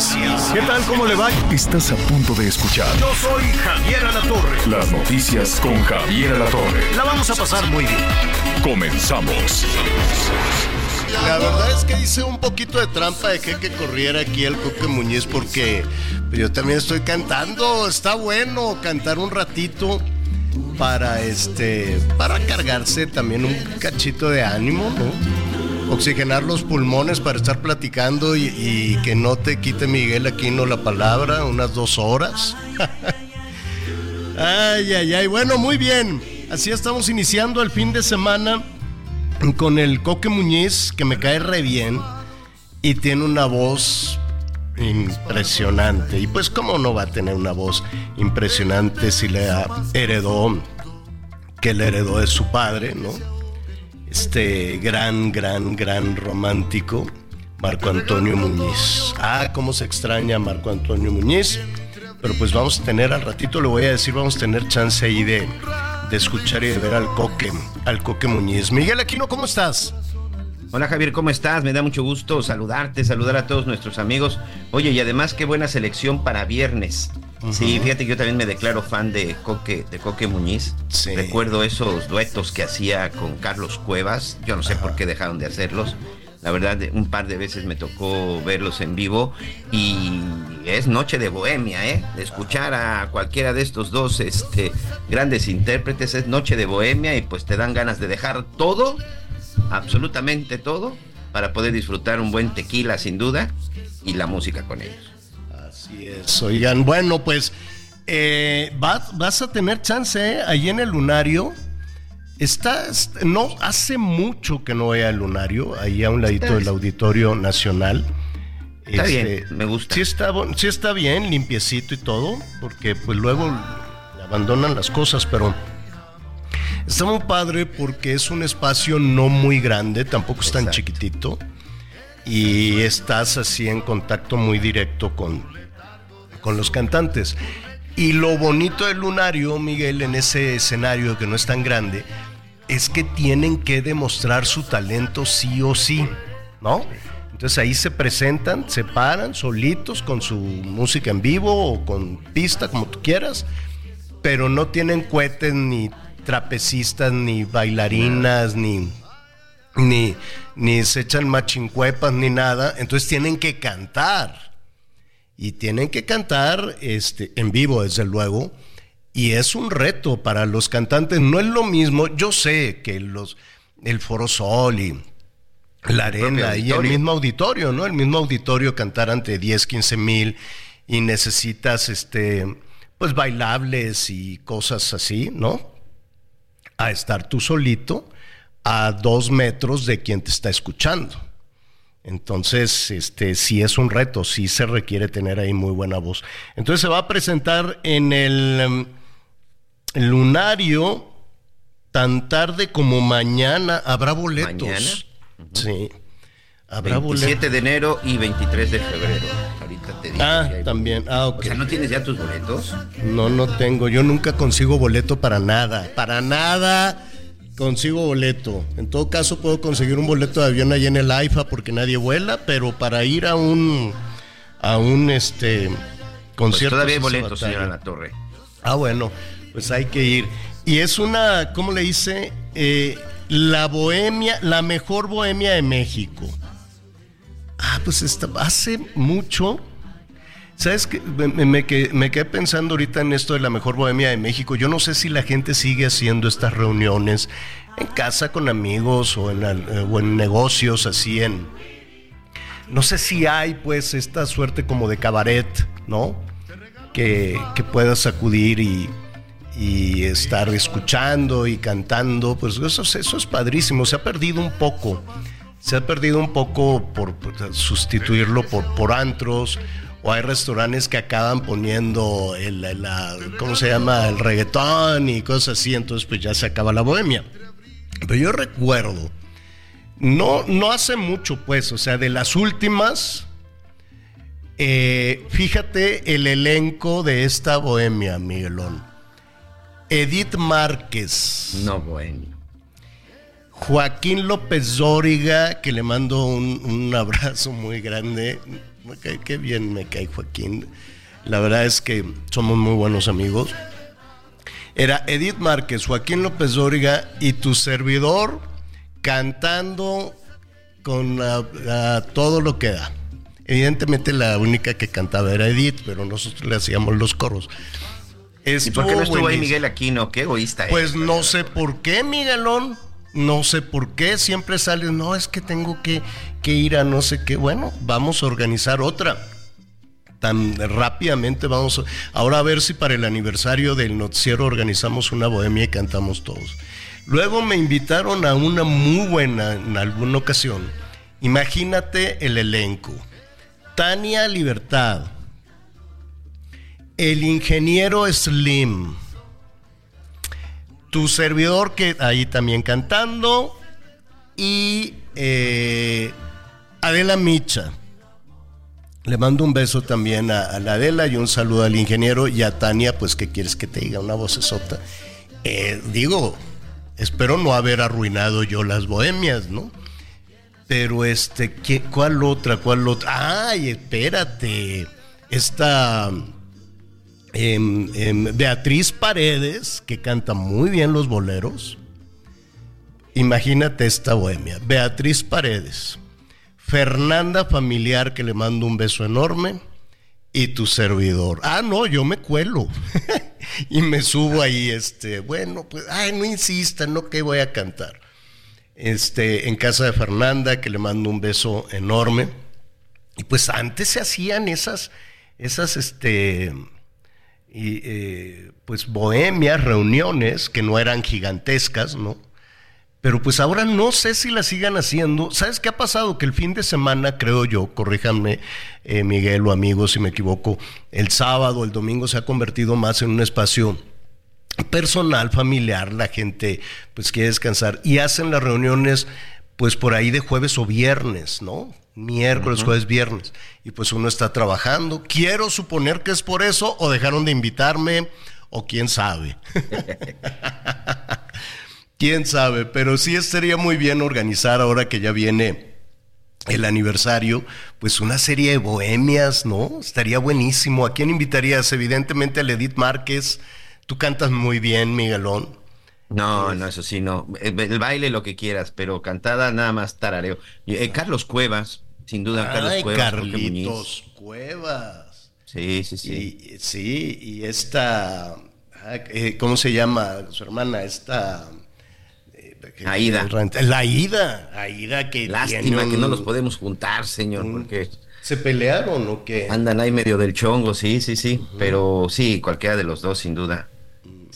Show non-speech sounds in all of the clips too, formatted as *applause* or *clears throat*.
Noticias. ¿Qué tal? ¿Cómo le va? Estás a punto de escuchar Yo soy Javier Alatorre. las noticias con Javier Alatorre. La vamos a pasar muy bien. Comenzamos. La verdad es que hice un poquito de trampa de que, que corriera aquí el Coque Muñiz porque yo también estoy cantando. Está bueno cantar un ratito para este para cargarse también un cachito de ánimo, ¿no? Oxigenar los pulmones para estar platicando y, que no te quite Miguel Aquino la palabra unas dos horas. *laughs* ay, ay, ay. Bueno, muy bien. Así estamos iniciando el fin de semana con el Coque Muñiz, que me cae re bien y tiene una voz impresionante. Y pues, ¿cómo no va a tener una voz impresionante si le heredó, que le heredó de su padre, ¿no? Este gran, gran, gran romántico, Marco Antonio Muñiz. Ah, cómo se extraña Marco Antonio Muñiz. Pero pues vamos a tener, al ratito le voy a decir, vamos a tener chance ahí de, de escuchar y de ver al Coque, al Coque Muñiz. Miguel Aquino, ¿cómo estás? Hola Javier, ¿cómo estás? Me da mucho gusto saludarte, saludar a todos nuestros amigos. Oye, y además qué buena selección para viernes. Sí, fíjate que yo también me declaro fan de Coque, de Coque Muñiz. Sí. Recuerdo esos duetos que hacía con Carlos Cuevas. Yo no sé por qué dejaron de hacerlos. La verdad, un par de veces me tocó verlos en vivo y es noche de bohemia, ¿eh? De escuchar a cualquiera de estos dos este, grandes intérpretes es noche de bohemia y pues te dan ganas de dejar todo, absolutamente todo, para poder disfrutar un buen tequila sin duda y la música con ellos. Así es. Oigan, bueno, pues eh, vas, vas a tener chance ¿eh? ahí en el lunario. Estás, no, hace mucho que no voy al lunario, ahí a un ladito del Auditorio Nacional. Este, Está bien, me gusta. Sí está, sí está bien, limpiecito y todo, porque pues luego abandonan las cosas, pero está muy padre porque es un espacio no muy grande, tampoco es tan Exacto. chiquitito, y estás así en contacto muy directo con, con los cantantes. Y lo bonito del lunario, Miguel, en ese escenario que no es tan grande, es que tienen que demostrar su talento sí o sí, ¿no? Entonces ahí se presentan, se paran solitos con su música en vivo o con pista, como tú quieras, pero no tienen cohetes ni trapecistas, ni bailarinas, ni, ni, ni se echan machincuepas, ni nada. Entonces tienen que cantar y tienen que cantar este, en vivo, desde luego. Y es un reto para los cantantes. No es lo mismo. Yo sé que los, el Foro Sol y la arena y el mismo auditorio, ¿no? El mismo auditorio cantar ante 10, 15 mil y necesitas, este, pues bailables y cosas así, ¿no? A estar tú solito a dos metros de quien te está escuchando. Entonces, este, sí es un reto, sí se requiere tener ahí muy buena voz. Entonces se va a presentar en el em, lunario tan tarde como mañana. Habrá boletos. ¿Mañana? Sí. Habrá 27 boletos. de enero y 23 de febrero. Ahorita te digo. Ah, si también. Ah, ok. O sea, ¿no tienes ya tus boletos? No, no tengo. Yo nunca consigo boleto para nada. Para nada consigo boleto. En todo caso, puedo conseguir un boleto de avión allá en el AIFA porque nadie vuela, pero para ir a un a un este Pues concierto. todavía hay boletos, batalla. señora La Torre. Ah, bueno, pues hay que ir. Y es una, ¿cómo le dice? Eh, la bohemia, la mejor bohemia de México. Ah, pues esta, hace mucho. ¿Sabes qué? Me, me- me quedé, pensando ahorita en esto de la mejor bohemia de México. Yo no sé si la gente sigue haciendo estas reuniones en casa con amigos o en, eh, negocios así en... No sé si hay pues esta suerte como de cabaret, ¿no? que, que puedas acudir y, y estar escuchando y cantando, pues eso, es- eso es padrísimo. Se ha perdido un poco se ha perdido un poco por, sustituirlo por, por antros o hay restaurantes que acaban poniendo el, ¿cómo se llama? El reggaetón y cosas así, entonces pues ya se acaba la bohemia. Pero yo recuerdo, no, no hace mucho pues, o sea, de las últimas, eh, fíjate el elenco de esta bohemia, Miguelón. Edith Márquez. No, bueno. Joaquín López Dóriga, que le mando un, un abrazo muy grande. Cae- qué bien me cae Joaquín. La verdad es que somos muy buenos amigos. Era Edith Márquez, Joaquín López Dóriga y tu servidor cantando con todo lo que da. Evidentemente la única que cantaba era Edith, pero nosotros le hacíamos los coros. ¿Y por qué no estuvo ahí buenísimo. Miguel Aquino? Qué egoísta es. Pues no sé por qué, Miguelón. No sé por qué. Siempre sale, no, es que tengo que, que ir a no sé qué. Bueno, vamos a organizar otra. Tan rápidamente vamos. Ahora a ver si para el aniversario del noticiero organizamos una bohemia y cantamos todos. Luego me invitaron a una muy buena en alguna ocasión. Imagínate el elenco. Tania Libertad. El ingeniero Slim tu servidor que ahí también cantando y eh, Adela Micha. Le mando un beso también a, la Adela y un saludo al ingeniero y a Tania, pues que quieres que te diga una vocesota. Eh, digo, espero no haber arruinado yo las bohemias, ¿no? Pero este, ¿qué, ¿cuál otra? ¿Cuál otra? Ay, espérate. Esta em, em, Beatriz Paredes, que canta muy bien los boleros. Imagínate esta bohemia. Beatriz Paredes. Fernanda Familiar, que le mando un beso enorme. Y tu servidor. Ah, no, yo me cuelo. *laughs* y me subo ahí, este, bueno, pues, ay, no insistan, no que voy a cantar. Este, en casa de Fernanda, que le mando un beso enorme. Y pues antes se hacían esas, esas, este, y, eh, pues bohemias, reuniones que no eran gigantescas, ¿no? Pero pues ahora no sé si las sigan haciendo. ¿Sabes qué ha pasado? Que el fin de semana, creo yo, corríjanme eh, Miguel o amigos si me equivoco, el sábado, el domingo se ha convertido más en un espacio personal, familiar, la gente pues quiere descansar y hacen las reuniones pues por ahí de jueves o viernes, ¿no? Miércoles, jueves, viernes. Y pues uno está trabajando. Quiero suponer que es por eso o dejaron de invitarme o quién sabe. *laughs* quién sabe, pero sí estaría muy bien organizar ahora que ya viene el aniversario, pues una serie de bohemias, ¿no? Estaría buenísimo. ¿A quién invitarías? Evidentemente a Edith Márquez. Tú cantas muy bien, Miguelón. No, no, eso sí, no. El, el baile lo que quieras, pero cantada nada más tarareo. Eh, Carlos Cuevas, sin duda, Carlos Ay, Cuevas. Carlitos Cuevas. Sí, sí, sí. Y, sí, y esta, ah, eh, ¿cómo se llama su hermana? Esta... eh, Aida. La Aida, Aida que Lástima que no los podemos juntar, señor, porque ¿Se pelearon o qué? andan ahí medio del chongo, sí, sí, sí. Pero sí, cualquiera de los dos, sin duda.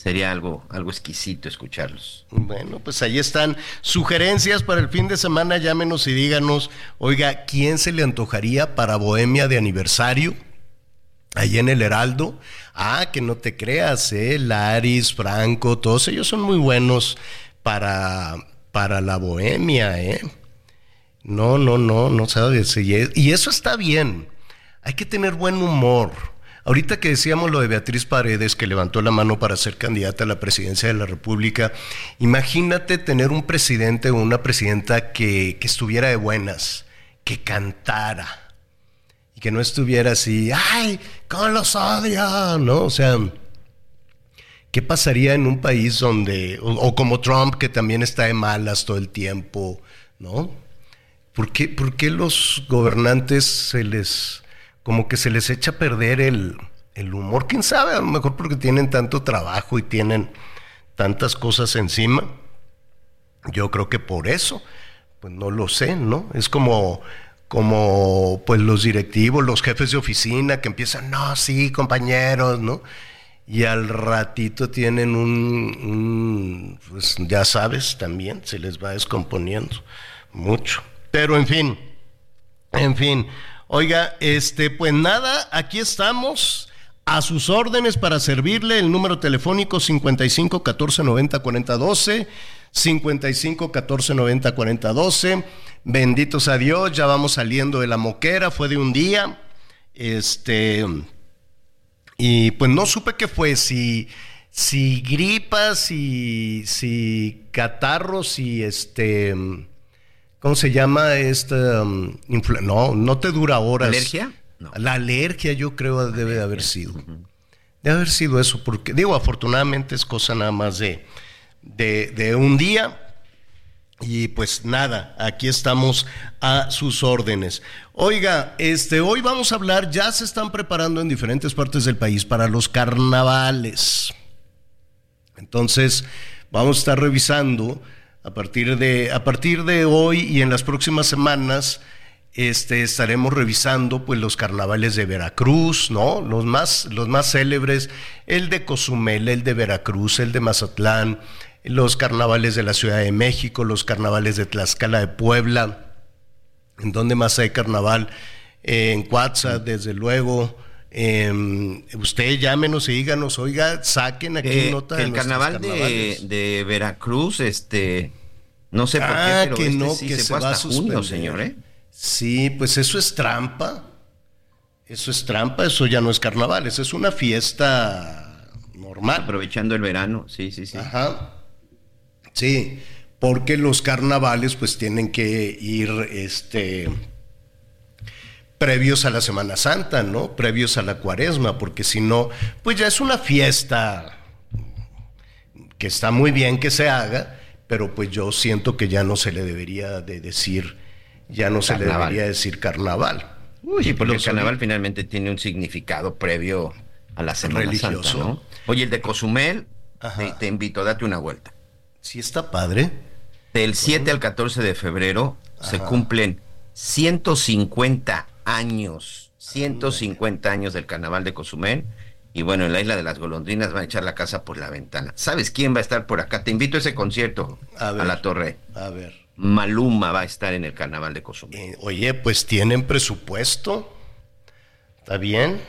Sería algo, algo exquisito escucharlos. Bueno, pues ahí están sugerencias para el fin de semana. Llámenos y díganos, oiga, ¿quién se le antojaría para Bohemia de aniversario? Allí en el Heraldo. Ah, que no te creas, ¿eh? Laris, Franco, todos ellos son muy buenos para, para la Bohemia, ¿eh? No, no, no, no sabes. Y es- y eso está bien. Hay que tener buen humor. Ahorita que decíamos lo de Beatriz Paredes, que levantó la mano para ser candidata a la presidencia de la República, imagínate tener un presidente o una presidenta que, que estuviera de buenas, que cantara y que no estuviera así, ¡ay, cómo los odio! ¿No? O sea, ¿qué pasaría en un país donde, o, o como Trump, que también está de malas todo el tiempo, ¿no? ¿Por qué, por qué los gobernantes se les, como que se les echa a perder el, el humor? ¿Quién sabe? A lo mejor porque tienen tanto trabajo y tienen tantas cosas encima. Yo creo que por eso, pues no lo sé, ¿no? Es como, como pues los directivos, los jefes de oficina que empiezan, no, sí, compañeros, ¿no? Y al ratito tienen un, un, pues ya sabes, también se les va descomponiendo mucho. Pero en fin, en fin. Oiga, este, pues nada, aquí estamos a sus órdenes para servirle el número telefónico 55 14 90 40 12. 55 14 90 40 12. Benditos a Dios, ya vamos saliendo de la moquera, fue de un día. Este. Y pues no supe qué fue, si, si gripas, si, si catarros, si este. ¿Cómo se llama? Esta, um, no, no te dura horas. ¿Alergia? La alergia yo creo debe de haber sido. Debe haber sido eso, porque digo, afortunadamente es cosa nada más de, de, de un día. Y pues nada, aquí estamos a sus órdenes. Oiga, este, hoy vamos a hablar, ya se están preparando en diferentes partes del país para los carnavales. Entonces, vamos a estar revisando a partir de, a partir de hoy y en las próximas semanas, este, estaremos revisando pues los carnavales de Veracruz, ¿no? Los más, los más célebres, el de Cozumel, el de Veracruz, el de Mazatlán, los carnavales de la Ciudad de México, los carnavales de Tlaxcala de Puebla, en donde más hay carnaval, eh, en Cuatza, desde luego. Eh, usted llámenos y díganos, oiga, saquen aquí Eh, nota que de carnaval de, Veracruz, este, no sé por Ah, qué, pero que este no, sí que se, se va a junio, señor, ¿eh? Sí, pues eso es trampa. Eso es trampa, eso ya no es carnaval, eso es una fiesta normal. Aprovechando el verano, sí, sí, sí. Ajá. Sí, porque los carnavales pues tienen que ir este previos a la Semana Santa, ¿no? Previos a la Cuaresma, porque si no, pues ya es una fiesta que está muy bien que se haga, pero pues yo siento que ya no se le debería de decir, ya no se le Carnaval. debería decir carnaval. Sí, porque el carnaval finalmente tiene un significado previo a la Semana Religioso. Santa, ¿no? Oye, el de Cozumel, te, te invito, date una vuelta. Sí está padre. Del 7 al 14 de febrero se cumplen 150 años, 150 años del carnaval de Cozumel. Y bueno, en la isla de las golondrinas van a echar la casa por la ventana. ¿Sabes quién va a estar por acá? Te invito a ese concierto A la torre. A ver. Maluma va a estar en el carnaval de Cozumel. Eh, oye, pues tienen presupuesto. ¿Está bien?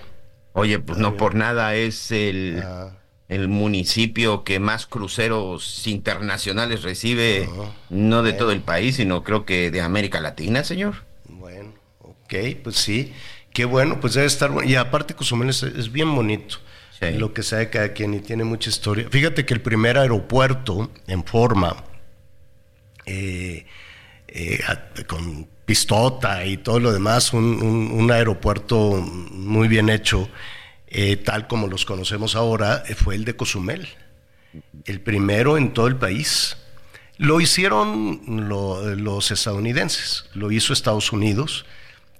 Oye, pues no por nada es el, Ah. el municipio que más cruceros internacionales recibe, no de todo el país, sino creo que de América Latina, señor. Ok, pues sí. Qué bueno, pues debe estar bueno. Y aparte Cozumel es, es bien bonito. Sí. Lo que sabe cada quien y tiene mucha historia. Fíjate que el primer aeropuerto en forma, eh, eh, con pistota y todo lo demás, un, un- un aeropuerto muy bien hecho, eh, tal como los conocemos ahora, fue el de Cozumel. El primero en todo el país. Lo hicieron lo- los estadounidenses, lo hizo Estados Unidos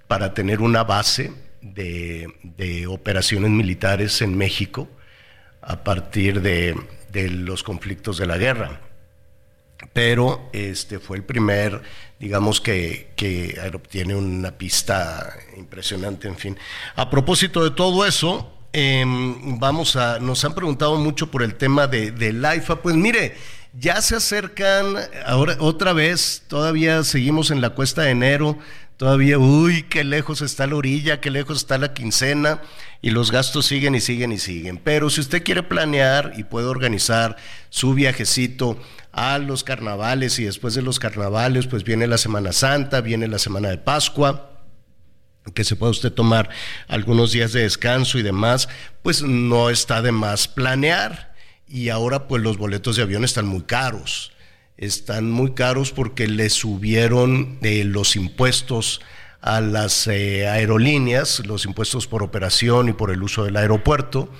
para tener una base de, operaciones militares en México a partir de, los conflictos de la guerra. Pero este fue el primer, digamos que, que aero- tiene una pista impresionante, en fin. A propósito de todo eso, em, vamos a, nos han preguntado mucho por el tema de, del AIFA. Pues mire, ya se acercan, ahora otra vez, todavía seguimos en la cuesta de enero, todavía, uy, qué lejos está la orilla, qué lejos está la quincena, y los gastos siguen y siguen y siguen. Pero si usted quiere planear y puede organizar su viajecito a los carnavales y después de los carnavales, pues viene la Semana Santa, viene la Semana de Pascua que se pueda usted tomar algunos días de descanso y demás, pues no está de más planear. Y ahora pues los boletos de avión están muy caros. Están muy caros porque le subieron eh, los impuestos a las eh, aerolíneas, los impuestos por operación y por el uso del aeropuerto.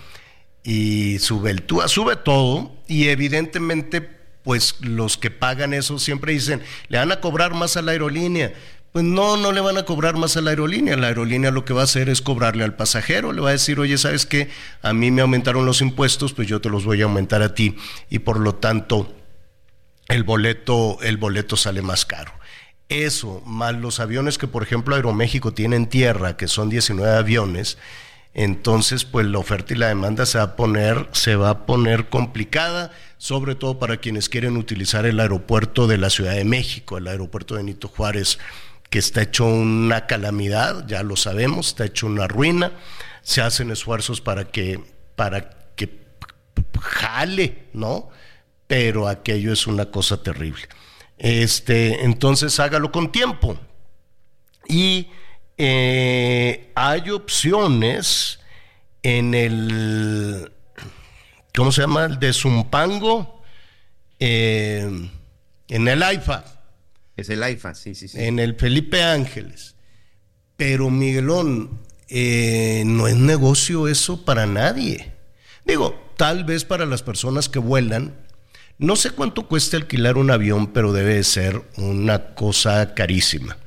Y sube el sube todo. Y evidentemente pues los que pagan eso siempre dicen, le van a cobrar más a la aerolínea. Pues no, no le van a cobrar más a la aerolínea. La aerolínea lo que va a hacer es cobrarle al pasajero. Le va a decir, oye, ¿sabes qué? A mí me aumentaron los impuestos, pues yo te los voy a aumentar a ti. Y por lo tanto, el boleto, el boleto sale más caro. Eso, más los aviones que, por ejemplo, Aeroméxico tiene en tierra, que son 19 aviones, entonces, pues la oferta y la demanda se va a poner, se va a poner complicada, sobre todo para quienes quieren utilizar el aeropuerto de la Ciudad de México, el aeropuerto de Nito Juárez, que está hecho una calamidad, ya lo sabemos, está hecho una ruina. Se hacen esfuerzos para que, para que jale, ¿no? Pero aquello es una cosa terrible. Este, entonces hágalo con tiempo. Y eh, hay opciones en el, ¿cómo se llama? El de Zumpango, eh, en el AIFA. Es el AIFA, sí, sí, sí. En el Felipe Ángeles. Pero Miguelón, eh, no es negocio eso para nadie. Digo, tal vez para las personas que vuelan, no sé cuánto cuesta alquilar un avión, pero debe ser una cosa carísima.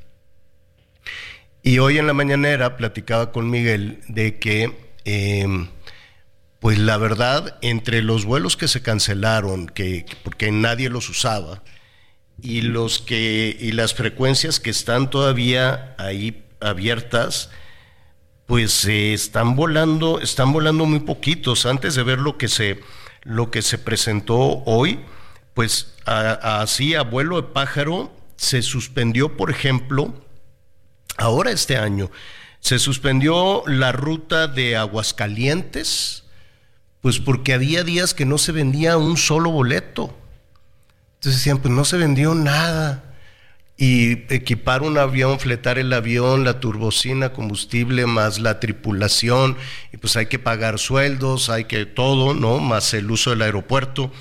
Y hoy en la mañanera platicaba con Miguel de que, em, pues la verdad, entre los vuelos que se cancelaron, que, porque nadie los usaba, y los que y las frecuencias que están todavía ahí abiertas, pues eh, están volando, están volando muy poquitos. Antes de ver lo que se lo que se presentó hoy, pues así a vuelo de pájaro se suspendió, por ejemplo, ahora este año, se suspendió la ruta de Aguascalientes, pues porque había días que no se vendía un solo boleto. Entonces decían, pues no se vendió nada. Y equipar un avión, fletar el avión, la turbocina, combustible, más la tripulación, y pues hay que pagar sueldos, hay que todo, ¿no? Más el uso del aeropuerto.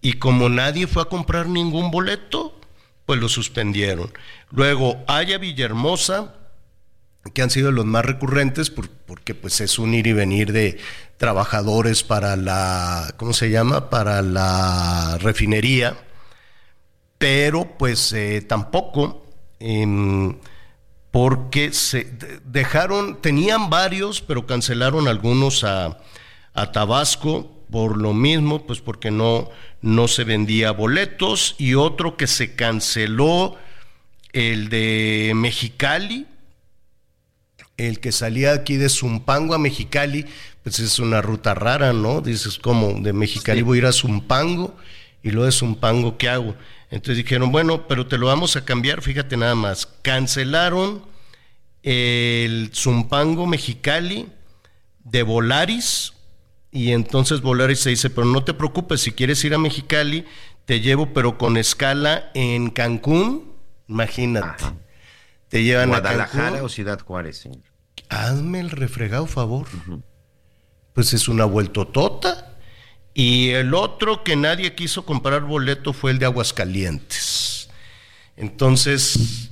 Y como nadie fue a comprar ningún boleto, pues lo suspendieron. Luego, Haya Villahermosa, que han sido los más recurrentes, porque pues es un ir y venir de trabajadores para la, ¿cómo se llama? Para la refinería pero pues eh, tampoco em, porque se dejaron, tenían varios, pero cancelaron algunos a, Tabasco por lo mismo, pues porque no, no se vendía boletos, y otro que se canceló, el de Mexicali, el que salía aquí de Zumpango a Mexicali, pues es una ruta rara, ¿no? Dices, como de Mexicali voy a ir a Zumpango, y luego de Zumpango, ¿qué hago? Entonces dijeron, bueno, pero te lo vamos a cambiar, fíjate nada más. Cancelaron el Zumpango Mexicali de Volaris y entonces Volaris se dice, pero no te preocupes, si quieres ir a Mexicali, te llevo, pero con escala en Cancún, imagínate. Te llevan a Guadalajara o Ciudad Juárez, señor. Hazme el refregado favor. Pues es una vueltotota. Y el otro que nadie quiso comprar boleto fue el de Aguascalientes. Entonces,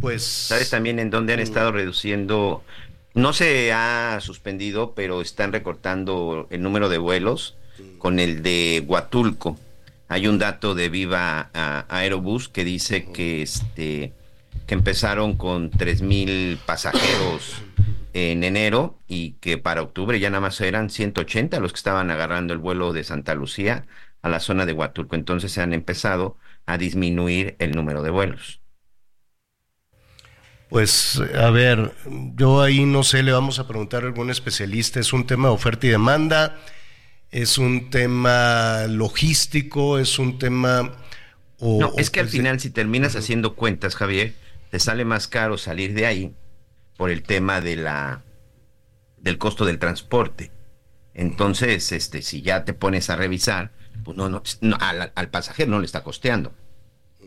pues... ¿Sabes también en dónde han estado reduciendo? No se ha suspendido, pero están recortando el número de vuelos con el de Huatulco. Hay un dato de Viva Aerobús que dice que este que empezaron con mil pasajeros *clears throat* en enero y que para octubre ya nada más eran 180 los que estaban agarrando el vuelo de Santa Lucía a la zona de Huatulco. Entonces se han empezado a disminuir el número de vuelos. Pues a ver, yo ahí no sé, le vamos a preguntar a algún especialista, es un tema de oferta y demanda, es un tema logístico, es un tema... no, es que al final si terminas haciendo cuentas, Javier, te sale más caro salir de ahí por el tema de la del costo del transporte. Entonces, este, si ya te pones a revisar, pues no, no, al, pasajero no le está costeando.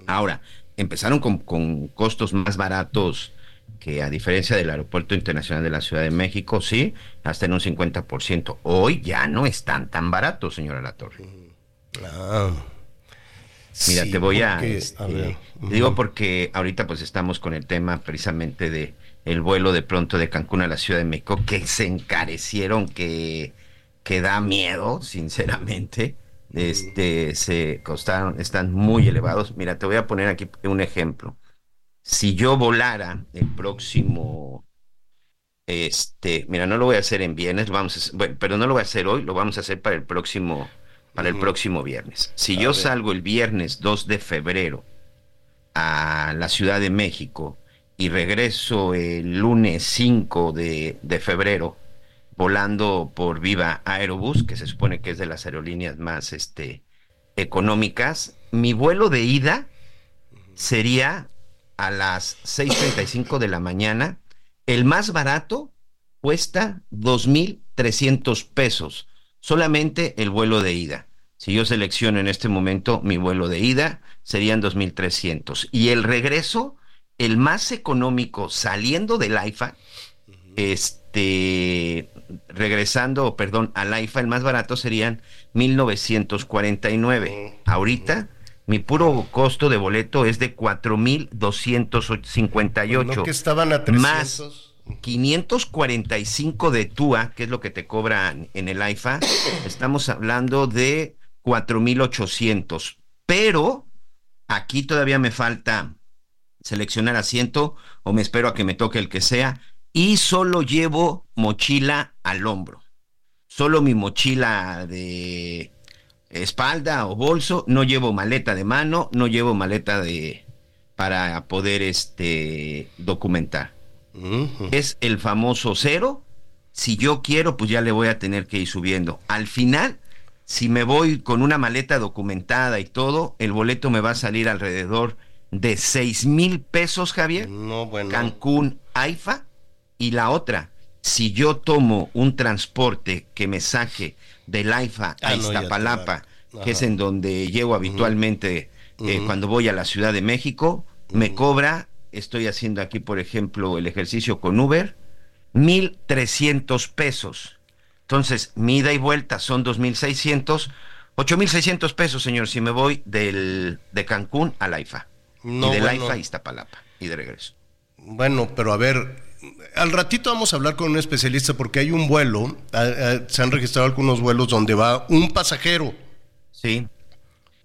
Ahora, empezaron con, con, costos más baratos que a diferencia del Aeropuerto Internacional de la Ciudad de México, sí, hasta en un 50%. Hoy ya no están tan baratos, señora Latorre. Ah, Mira, te voy a... Este, digo porque ahorita pues estamos con el tema precisamente de el vuelo de pronto de Cancún a la Ciudad de México, que se encarecieron, que, que da miedo, sinceramente. Este, se costaron, están muy elevados. Mira, te voy a poner aquí un ejemplo. Si yo volara el próximo, este, mira, no lo voy a hacer en viernes, vamos a, pero no lo voy a hacer hoy, lo vamos a hacer para el próximo, para el próximo viernes. Si yo salgo el viernes 2 de febrero a la Ciudad de México y regreso el lunes 5 de, febrero volando por Viva Aerobús, que se supone que es de las aerolíneas más este, económicas, mi vuelo de ida sería a las 6.35 de la mañana. El más barato cuesta 2.300 pesos, solamente el vuelo de ida. Si yo selecciono en este momento mi vuelo de ida, serían 2.300. Y el regreso, el más económico saliendo del AIFA, este, regresando, perdón, al AIFA, el más barato serían 1.949. Ahorita, mi puro costo de boleto es de 4.258. No que estaban a 300. Más 545 de TUA, que es lo que te cobran en el AIFA, *coughs* estamos hablando de 4.800. Pero aquí todavía me falta seleccionar asiento o me espero a que me toque el que sea y solo llevo mochila al hombro. Solo mi mochila de espalda o bolso, no llevo maleta de mano, no llevo maleta de para poder este documentar. Es el famoso cero. Si yo quiero, pues ya le voy a tener que ir subiendo. Al final, si me voy con una maleta documentada y todo, el boleto me va a salir alrededor de seis mil pesos, Javier. No, bueno. Cancún, AIFA. Y la otra, si yo tomo un transporte que me saque del AIFA a Ah, Iztapalapa, que es en donde llego habitualmente eh, cuando voy a la Ciudad de México, me cobra, estoy haciendo aquí, por ejemplo, el ejercicio con Uber, 1.300 pesos. Entonces, mi ida y vuelta son 2.600, 8.600 pesos, señor, si me voy del, de Cancún a Laifa. No, y de bueno. Laifa a Iztapalapa. Y de regreso. Bueno, pero a ver, al ratito vamos a hablar con un especialista porque hay un vuelo, ah, ah, se han registrado algunos vuelos donde va un pasajero. Sí.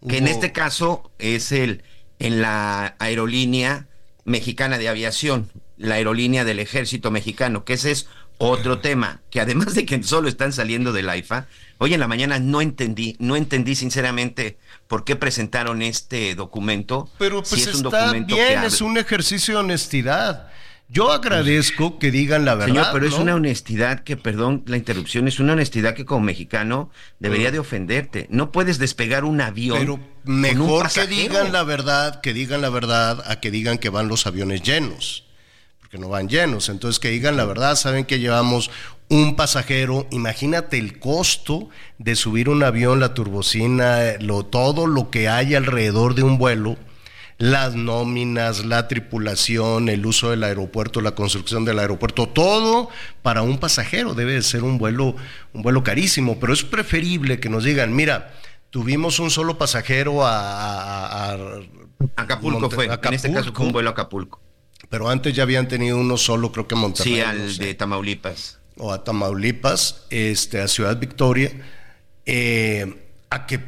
Que en este caso es el en la aerolínea mexicana de aviación, la aerolínea del ejército mexicano, que ese es otro tema, que además de que solo están saliendo del AIFA, hoy en la mañana no entendí, no entendí sinceramente por qué presentaron este documento. Pero si pues es un documento que bien, abre- es un ejercicio de honestidad. Yo agradezco que digan la verdad. Señor, pero es una honestidad que, perdón la interrupción, es una honestidad que como mexicano debería Mm. de ofenderte. No puedes despegar un avión. Pero con un mejor que digan la verdad, que digan la verdad, a que digan que van los aviones llenos. Porque no van llenos. Entonces que digan la verdad, saben que llevamos un pasajero. Imagínate el costo de subir un avión, la turbocina, lo, todo lo que hay alrededor de un vuelo. Las nóminas, la tripulación, el uso del aeropuerto, la construcción del aeropuerto, todo para un pasajero debe de ser un vuelo, un vuelo carísimo, pero es preferible que nos digan, mira, tuvimos un solo pasajero a, a- a- Acapulco Monte- fue. En este caso fue un vuelo a Acapulco. Pero antes ya habían tenido uno solo, creo que Monterrey. Sí, no al sé de Tamaulipas. o a Tamaulipas, este, a Ciudad Victoria, eh, a que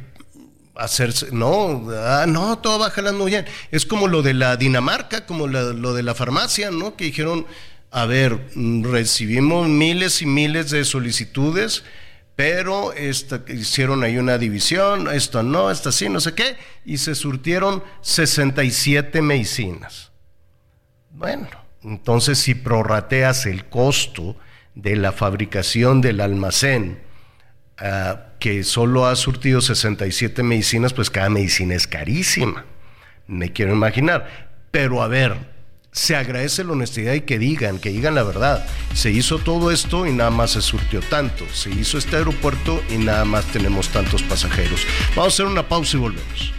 hacerse, no, ah, no, todo va jalando bien. Es como lo de la Dinamarca, como la- lo de la farmacia, ¿no? Que dijeron, a ver, recibimos miles y miles de solicitudes, pero esta, hicieron ahí una división, esto no, esto sí, no sé qué, y se surtieron 67 medicinas. Bueno, entonces si prorrateas el costo de la fabricación del almacén, ah, que solo ha surtido 67 medicinas, pues cada medicina es carísima. Me quiero imaginar. Pero a ver, se agradece la honestidad y que digan, que digan la verdad. Se hizo todo esto y nada más se surtió tanto. Se hizo este aeropuerto y nada más tenemos tantos pasajeros. Vamos a hacer una pausa y volvemos.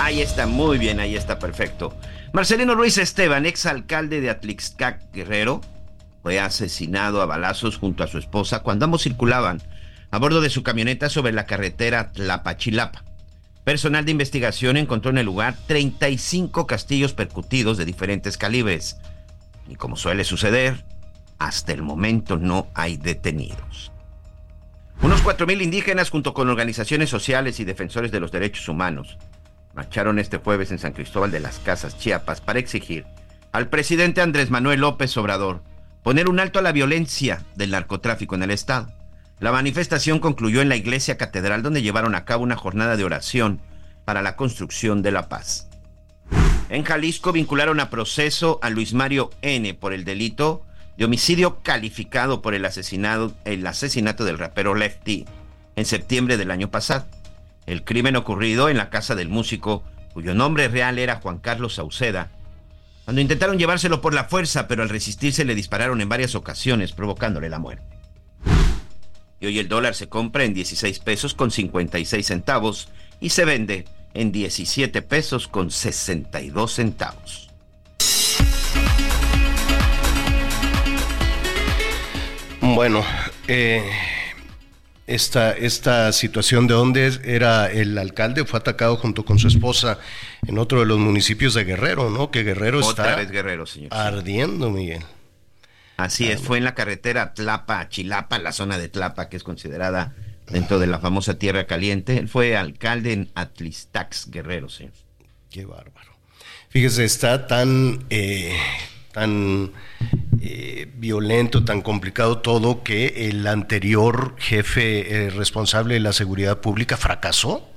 Ahí está, muy bien, ahí está, perfecto. Marcelino Ruiz Esteban, exalcalde de Atlixcac Guerrero, fue asesinado a balazos junto a su esposa cuando ambos circulaban a bordo de su camioneta sobre la carretera Tlapachilapa. Personal de investigación encontró en el lugar 35 castillos percutidos de diferentes calibres. Y como suele suceder, hasta el momento no hay detenidos. Unos 4.000 indígenas junto con organizaciones sociales y defensores de los derechos humanos marcharon este jueves en San Cristóbal de las Casas, Chiapas, para exigir al presidente Andrés Manuel López Obrador poner un alto a la violencia del narcotráfico en el Estado. La manifestación concluyó en la iglesia catedral donde llevaron a cabo una jornada de oración para la construcción de la paz. En Jalisco vincularon a proceso a Luis Mario N por el delito homicidio calificado por el, asesinado, el asesinato del rapero Lefty en septiembre del año pasado. El crimen ocurrido en la casa del músico, cuyo nombre real era Juan Carlos Sauceda, cuando intentaron llevárselo por la fuerza, pero al resistirse le dispararon en varias ocasiones, provocándole la muerte. Y hoy el dólar se compra en 16 pesos con 56 centavos y se vende en 17 pesos con 62 centavos. Bueno, eh, esta, esta situación de donde era el alcalde fue atacado junto con su esposa en otro de los municipios de Guerrero, ¿no? Que Guerrero Otra está vez Guerrero, señor. ardiendo, Miguel. Así es, fue en la carretera Tlapa-Chilapa, la zona de Tlapa, que es considerada dentro de la famosa Tierra Caliente. Él fue alcalde en Atlistax, Guerrero, señor. Qué bárbaro. Fíjese, está tan, eh, tan eh, violento, tan complicado todo que el anterior jefe eh, responsable de la seguridad pública fracasó.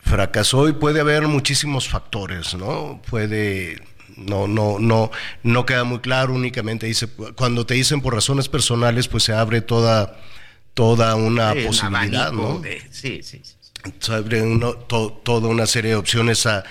Fracasó y puede haber muchísimos factores, ¿no? Puede no, no, no, no queda muy claro, únicamente dice, cuando te dicen por razones personales, pues se abre toda, toda una Sí, posibilidad, ¿no? de- sí, sí, sí. Se abre uno- to- toda una serie de opciones a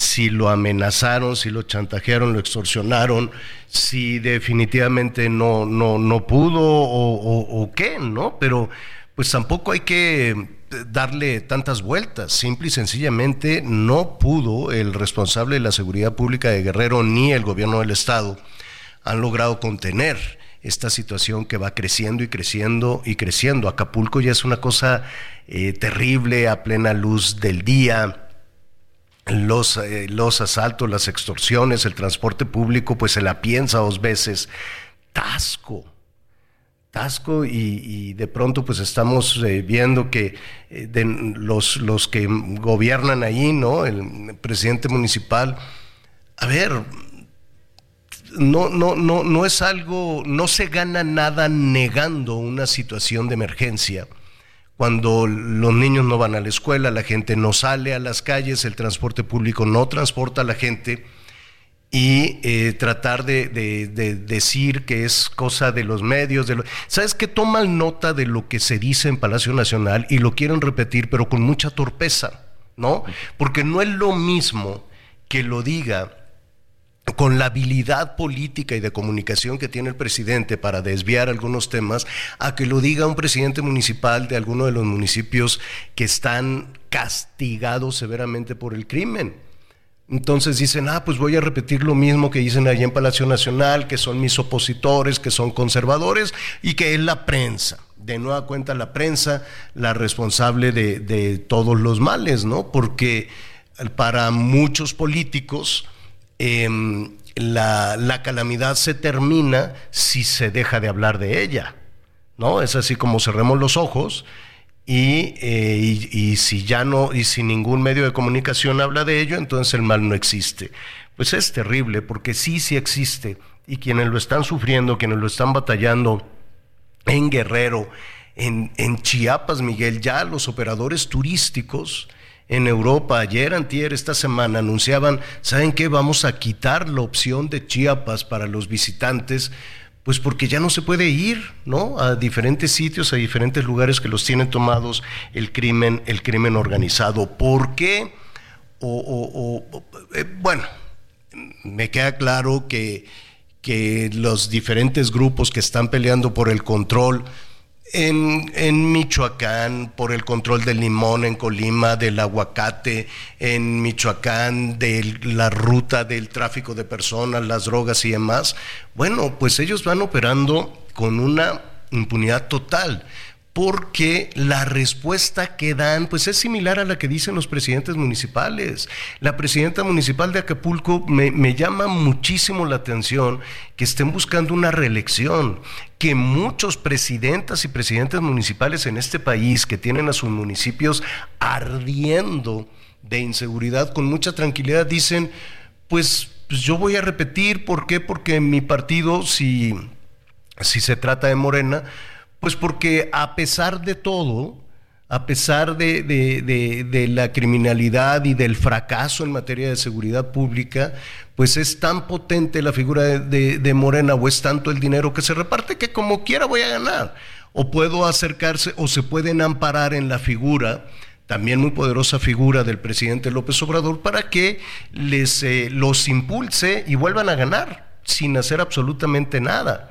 si lo amenazaron, si lo chantajearon, lo extorsionaron, si definitivamente no, no, no pudo o, qué, ¿no? Pero pues tampoco hay que darle tantas vueltas. Simple y sencillamente no pudo el responsable de la seguridad pública de Guerrero ni el gobierno del estado han logrado contener esta situación que va creciendo y creciendo y creciendo. Acapulco ya es una cosa eh, terrible a plena luz del día. Los, eh, los asaltos, las extorsiones, el transporte público, pues se la piensa dos veces. Tasco, Tasco y, de pronto pues estamos eh, viendo que eh, los, los que gobiernan ahí, ¿no? El presidente municipal, a ver, no, no, no, no es algo, no se gana nada negando una situación de emergencia. Cuando los niños no van a la escuela, la gente no sale a las calles, el transporte público no transporta a la gente y eh, tratar de, de- de decir que es cosa de los medios. De lo- ¿Sabes que Toman nota de lo que se dice en Palacio Nacional y lo quieren repetir, pero con mucha torpeza, ¿no? Porque no es lo mismo que lo diga con la habilidad política y de comunicación que tiene el presidente para desviar algunos temas, a que lo diga un presidente municipal de alguno de los municipios que están castigados severamente por el crimen. Entonces dicen, ah, pues voy a repetir lo mismo que dicen allí en Palacio Nacional, que son mis opositores, que son conservadores y que es la prensa. De nueva cuenta la prensa, la responsable de, de todos los males, ¿no? Porque para muchos políticos em, la, la calamidad se termina si se deja de hablar de ella, ¿no? Es así como cerremos los ojos y, eh, y- si ya no, y si ningún medio de comunicación habla de ello, entonces el mal no existe. Pues es terrible, porque sí, sí existe. Y quienes lo están sufriendo, quienes lo están batallando en Guerrero, en Chiapas, Miguel, ya los operadores turísticos en Europa, ayer, antier, esta semana, anunciaban, ¿saben qué? Vamos a quitar la opción de Chiapas para los visitantes, pues porque ya no se puede ir, ¿no? A diferentes sitios, a diferentes lugares que los tienen tomados el crimen, el crimen organizado. ¿Por qué? O, o- o- eh, bueno, me queda claro que, que los diferentes grupos que están peleando por el control en, Michoacán, por el control del limón, en Colima, del aguacate, en Michoacán, de la ruta del tráfico de personas, las drogas y demás, bueno, pues ellos van operando con una impunidad total porque la respuesta que dan pues es similar a la que dicen los presidentes municipales. La presidenta municipal de Acapulco me, llama muchísimo la atención que estén buscando una reelección, que muchos presidentas y presidentes municipales en este país que tienen a sus municipios ardiendo de inseguridad con mucha tranquilidad dicen, pues, pues yo voy a repetir, ¿por qué? Porque mi partido, si, si se trata de Morena, pues porque a pesar de todo, a pesar de, la criminalidad y del fracaso en materia de seguridad pública, pues es tan potente la figura de, Morena o es tanto el dinero que se reparte que como quiera voy a ganar. O puedo acercarse o se pueden amparar en la figura también muy poderosa figura del presidente López Obrador para que les eh, los impulse y vuelvan a ganar sin hacer absolutamente nada.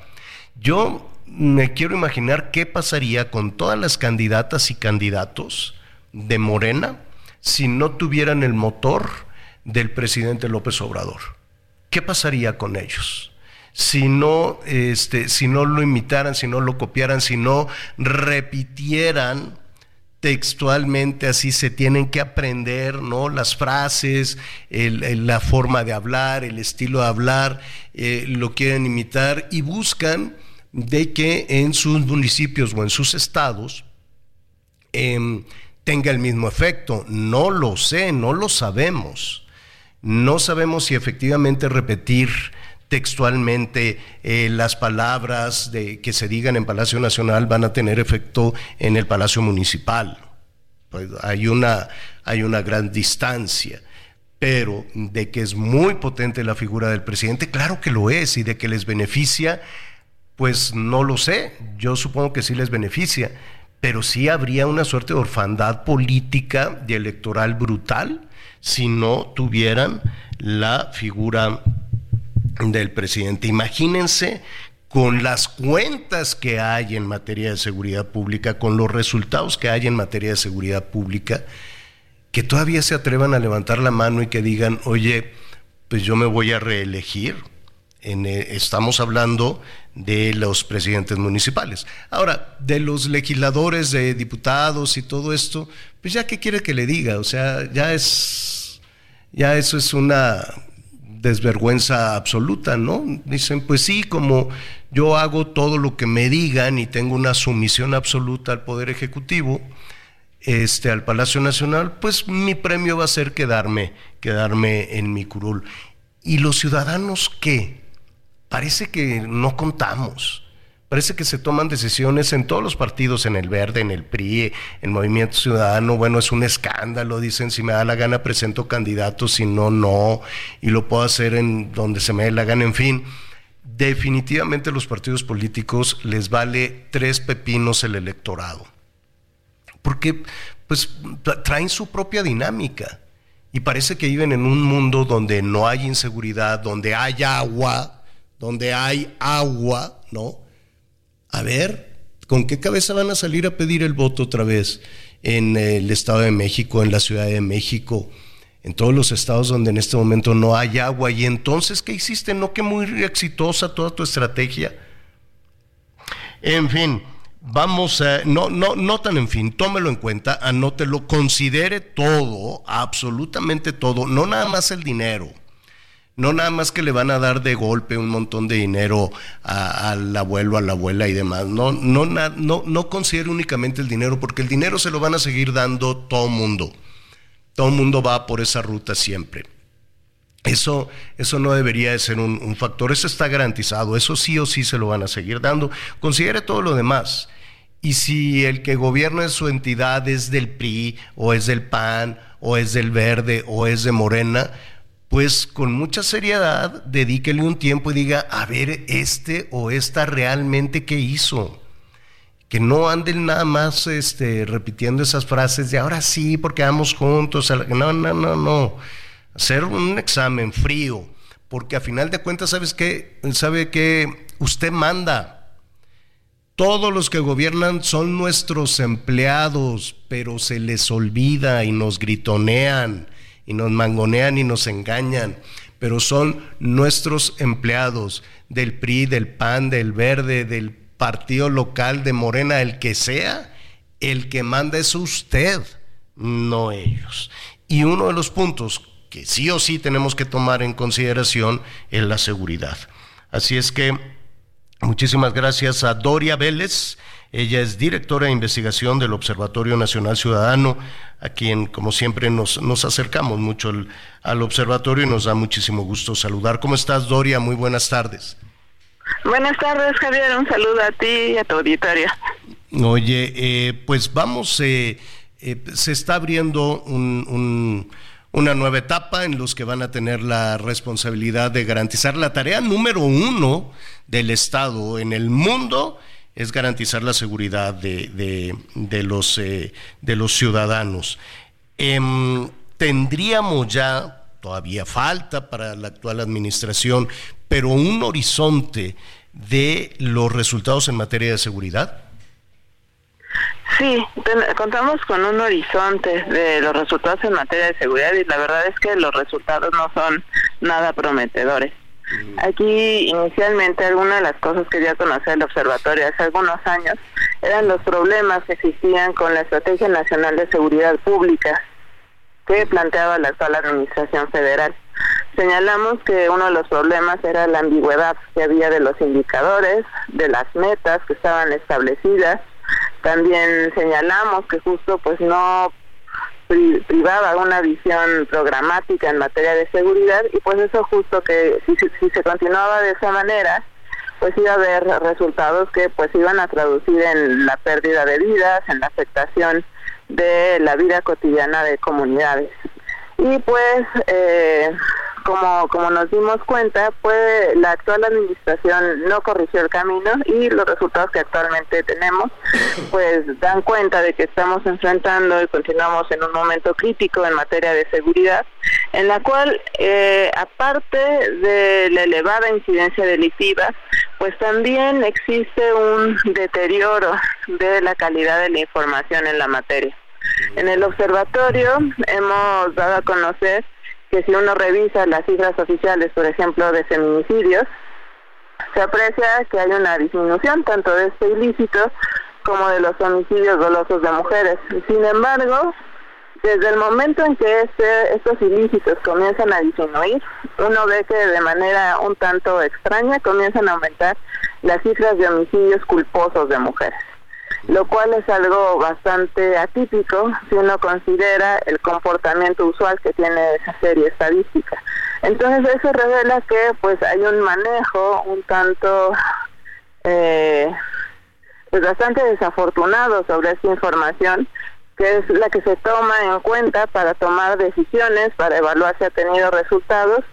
Yo me quiero imaginar qué pasaría con todas las candidatas y candidatos de Morena si no tuvieran el motor del presidente López Obrador. ¿Qué pasaría con ellos? Si no, este, si no lo imitaran, si no lo copiaran, si no repitieran textualmente así se tienen que aprender, ¿no? Las frases, la forma de hablar, el estilo de hablar, eh, lo quieren imitar y buscan de que en sus municipios o en sus estados em, tenga el mismo efecto. No lo sé, no lo sabemos. No sabemos si efectivamente repetir textualmente eh, las palabras de, que se digan en Palacio Nacional van a tener efecto en el Palacio Municipal. Pues hay, una, hay una gran distancia pero de que es muy potente la figura del presidente, claro que lo es, y de que les beneficia pues no lo sé, yo supongo que sí les beneficia, pero sí habría una suerte de orfandad política y electoral brutal si no tuvieran la figura del presidente. Imagínense con las cuentas que hay en materia de seguridad pública, con los resultados que hay en materia de seguridad pública, que todavía se atrevan a levantar la mano y que digan, oye, pues yo me voy a reelegir. Eh, estamos hablando de los presidentes municipales. Ahora, de los legisladores, de diputados y todo esto, pues ya qué quiere que le diga, o sea, ya es, ya eso es una desvergüenza absoluta, ¿no? Dicen, pues sí, como yo hago todo lo que me digan y tengo una sumisión absoluta al Poder Ejecutivo, este, al Palacio Nacional, pues mi premio va a ser quedarme, quedarme en mi curul. ¿Y los ciudadanos qué? Parece que no contamos. Parece que se toman decisiones en todos los partidos, en el Verde, en el PRI, en Movimiento Ciudadano. Bueno, es un escándalo. Dicen, si me da la gana presento candidatos, si no, no. Y lo puedo hacer en donde se me dé la gana. En fin, definitivamente los partidos políticos les vale tres pepinos el electorado. Porque, pues, traen su propia dinámica. Y parece que viven en un mundo donde no hay inseguridad, donde hay agua donde hay agua, ¿no? A ver, ¿con qué cabeza van a salir a pedir el voto otra vez en el Estado de México, en la Ciudad de México, en todos los estados donde en este momento no hay agua? Y entonces, ¿qué hiciste? ¿No que muy exitosa toda tu estrategia? En fin, vamos a, no, no, no tan en fin, tómelo en cuenta, anótelo, considere todo, absolutamente todo, no nada más el dinero no nada más que le van a dar de golpe un montón de dinero al abuelo, a la abuela y demás. No, no, no, no considere únicamente el dinero, porque el dinero se lo van a seguir dando todo mundo. Todo mundo va por esa ruta siempre. Eso, eso no debería de ser un, factor, eso está garantizado, eso sí o sí se lo van a seguir dando. Considere todo lo demás. Y si el que gobierna su entidad es del PRI, o es del PAN, o es del Verde, o es de Morena, pues con mucha seriedad dedíquele un tiempo y diga, a ver, este o esta realmente qué hizo. Que no anden nada más este, repitiendo esas frases de ahora sí, porque vamos juntos. No, no, no, no. Hacer un examen frío, porque a final de cuentas, ¿sabes qué? Sabe que usted manda. Todos los que gobiernan son nuestros empleados, pero se les olvida y nos gritonean y nos mangonean y nos engañan, pero son nuestros empleados del PRI, del PAN, del Verde, del partido local, de Morena, el que sea, el que manda es usted, no ellos. Y uno de los puntos que sí o sí tenemos que tomar en consideración es la seguridad. Así es que Muchísimas gracias a Doria Vélez. Ella es directora de investigación del Observatorio Nacional Ciudadano, a quien, como siempre, nos, nos acercamos mucho al, observatorio y nos da muchísimo gusto saludar. ¿Cómo estás, Doria? Muy buenas tardes. Buenas tardes, Javier. Un saludo a ti y a tu auditorio. Oye, eh, pues vamos, eh, eh, se está abriendo un una nueva etapa en los que van a tener la responsabilidad de garantizar la tarea número uno del Estado en el mundo es garantizar la seguridad de, los, eh, de los ciudadanos. Em, tendríamos ya, todavía falta para la actual administración, pero un horizonte de los resultados en materia de seguridad. Sí, contamos con un horizonte de los resultados en materia de seguridad y la verdad es que los resultados no son nada prometedores. Aquí inicialmente alguna de las cosas que ya conocer el observatorio hace algunos años eran los problemas que existían con la Estrategia Nacional de Seguridad Pública que planteaba la actual Administración Federal. Señalamos que uno de los problemas era la ambigüedad que había de los indicadores, de las metas que estaban establecidas, también señalamos que justo pues no privaba una visión programática en materia de seguridad y pues eso justo que si, si se continuaba de esa manera pues iba a haber resultados que pues iban a traducir en la pérdida de vidas, en la afectación de la vida cotidiana de comunidades. Y pues eh, como, como nos dimos cuenta, pues la actual administración no corrigió el camino y los resultados que actualmente tenemos pues dan cuenta de que estamos enfrentando y continuamos en un momento crítico en materia de seguridad, en la cual eh, aparte de la elevada incidencia delictiva, pues también existe un deterioro de la calidad de la información en la materia. En el observatorio hemos dado a conocer que si uno revisa las cifras oficiales, por ejemplo, de feminicidios, se aprecia que hay una disminución tanto de este ilícito como de los homicidios dolosos de mujeres. Sin embargo, desde el momento en que este, estos ilícitos comienzan a disminuir, uno ve que de manera un tanto extraña comienzan a aumentar las cifras de homicidios culposos de mujeres lo cual es algo bastante atípico si uno considera el comportamiento usual que tiene esa serie estadística. Entonces eso revela que pues hay un manejo un tanto eh, pues bastante desafortunado sobre esta información que es la que se toma en cuenta para tomar decisiones, para evaluar si ha tenido resultados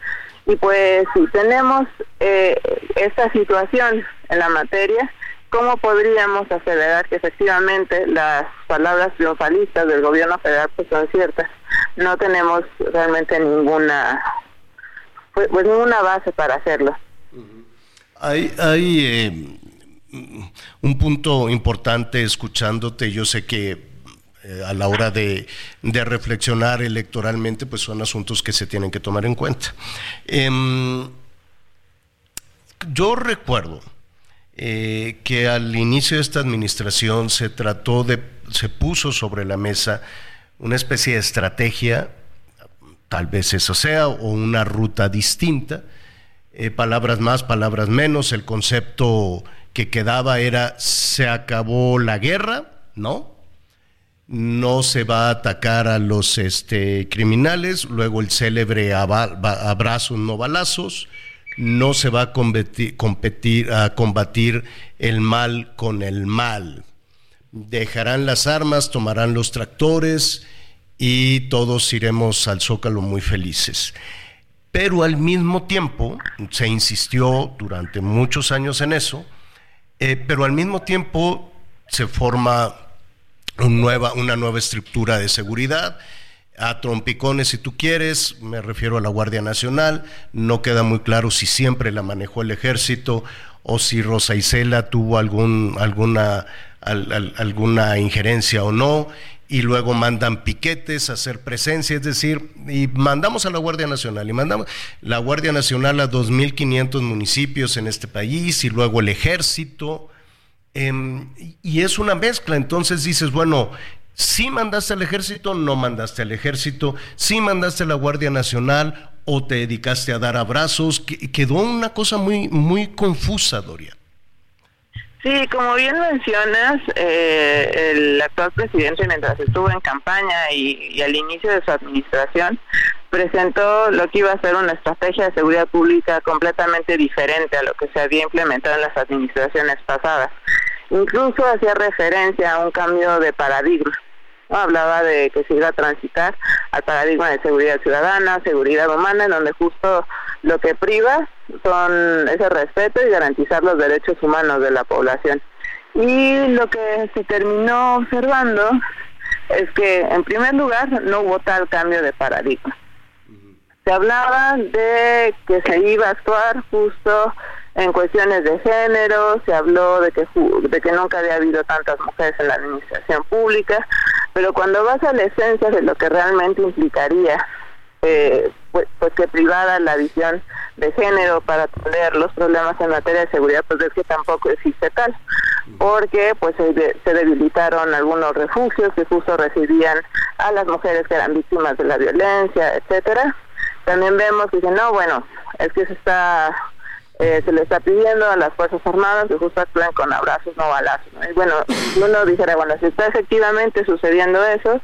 y pues si tenemos eh, esta situación en la materia, ¿cómo podríamos acelerar que efectivamente las palabras triunfalistas del gobierno federal pues son ciertas? No tenemos realmente ninguna pues, pues ninguna base para hacerlo. Hay, hay eh, un punto importante escuchándote, yo sé que eh, a la hora de, reflexionar electoralmente, pues son asuntos que se tienen que tomar en cuenta. Em, yo recuerdo eh, que al inicio de esta administración se trató de, se puso sobre la mesa una especie de estrategia, tal vez eso sea, o una ruta distinta, eh, palabras más, palabras menos, el concepto que quedaba era se acabó la guerra, ¿no? No se va a atacar a los este, criminales, luego el célebre abrazo no balazos, no se va a competir, a combatir el mal con el mal. Dejarán las armas, tomarán los tractores y todos iremos al zócalo muy felices. Pero al mismo tiempo, se insistió durante muchos años en eso, eh, pero al mismo tiempo se forma una nueva estructura de seguridad, a trompicones si tú quieres, me refiero a la Guardia Nacional, no queda muy claro si siempre la manejó el ejército o si Rosa Isela tuvo algún, alguna, alguna injerencia o no, y luego mandan piquetes a hacer presencia, es decir, y mandamos a la Guardia Nacional, y mandamos la Guardia Nacional a 2.500 municipios en este país, y luego el ejército, em, y es una mezcla, entonces dices, bueno, si mandaste al ejército, no mandaste al ejército, si mandaste a la Guardia Nacional o te dedicaste a dar abrazos, quedó una cosa muy, muy confusa, Doria. Sí, como bien mencionas, eh, el actual presidente mientras estuvo en campaña y, al inicio de su administración presentó lo que iba a ser una estrategia de seguridad pública completamente diferente a lo que se había implementado en las administraciones pasadas. Incluso hacía referencia a un cambio de paradigma. Hablaba de que se iba a transitar al paradigma de seguridad ciudadana, seguridad humana, en donde justo lo que priva son ese respeto y garantizar los derechos humanos de la población. Y lo que se terminó observando es que, en primer lugar, no hubo tal cambio de paradigma. Se hablaba de que se iba a actuar justo en cuestiones de género, se habló de que, de que nunca había habido tantas mujeres en la administración pública, pero cuando vas a la esencia de lo que realmente implicaría eh, pues, pues, que privada la visión de género para atender los problemas en materia de seguridad, pues es que tampoco existe tal, porque pues se, se debilitaron algunos refugios que justo recibían a las mujeres que eran víctimas de la violencia, etcétera. También vemos que dicen, no, bueno, es que se está eh, se le está pidiendo a las Fuerzas Armadas que justo actúen con abrazos, no balazos. Y bueno, uno dijera, bueno, si está efectivamente sucediendo eso,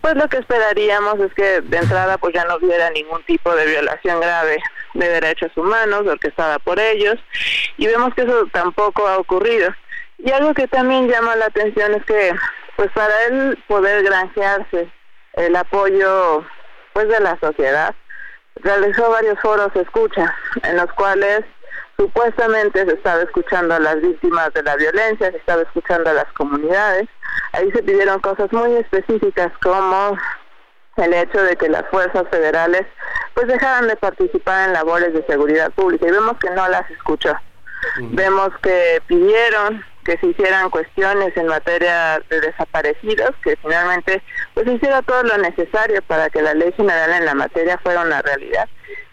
pues lo que esperaríamos es que de entrada pues ya no hubiera ningún tipo de violación grave de derechos humanos orquestada por ellos, y vemos que eso tampoco ha ocurrido. Y algo que también llama la atención es que, pues para él poder granjearse el apoyo pues de la sociedad, realizó varios foros escucha en los cuales Supuestamente se estaba escuchando a las víctimas de la violencia, se estaba escuchando a las comunidades. Ahí se pidieron cosas muy específicas como el hecho de que las fuerzas federales pues dejaran de participar en labores de seguridad pública y vemos que no las escuchó. Vemos que pidieron que se hicieran cuestiones en materia de desaparecidos, que finalmente pues hiciera todo lo necesario para que la ley general en la materia fuera una realidad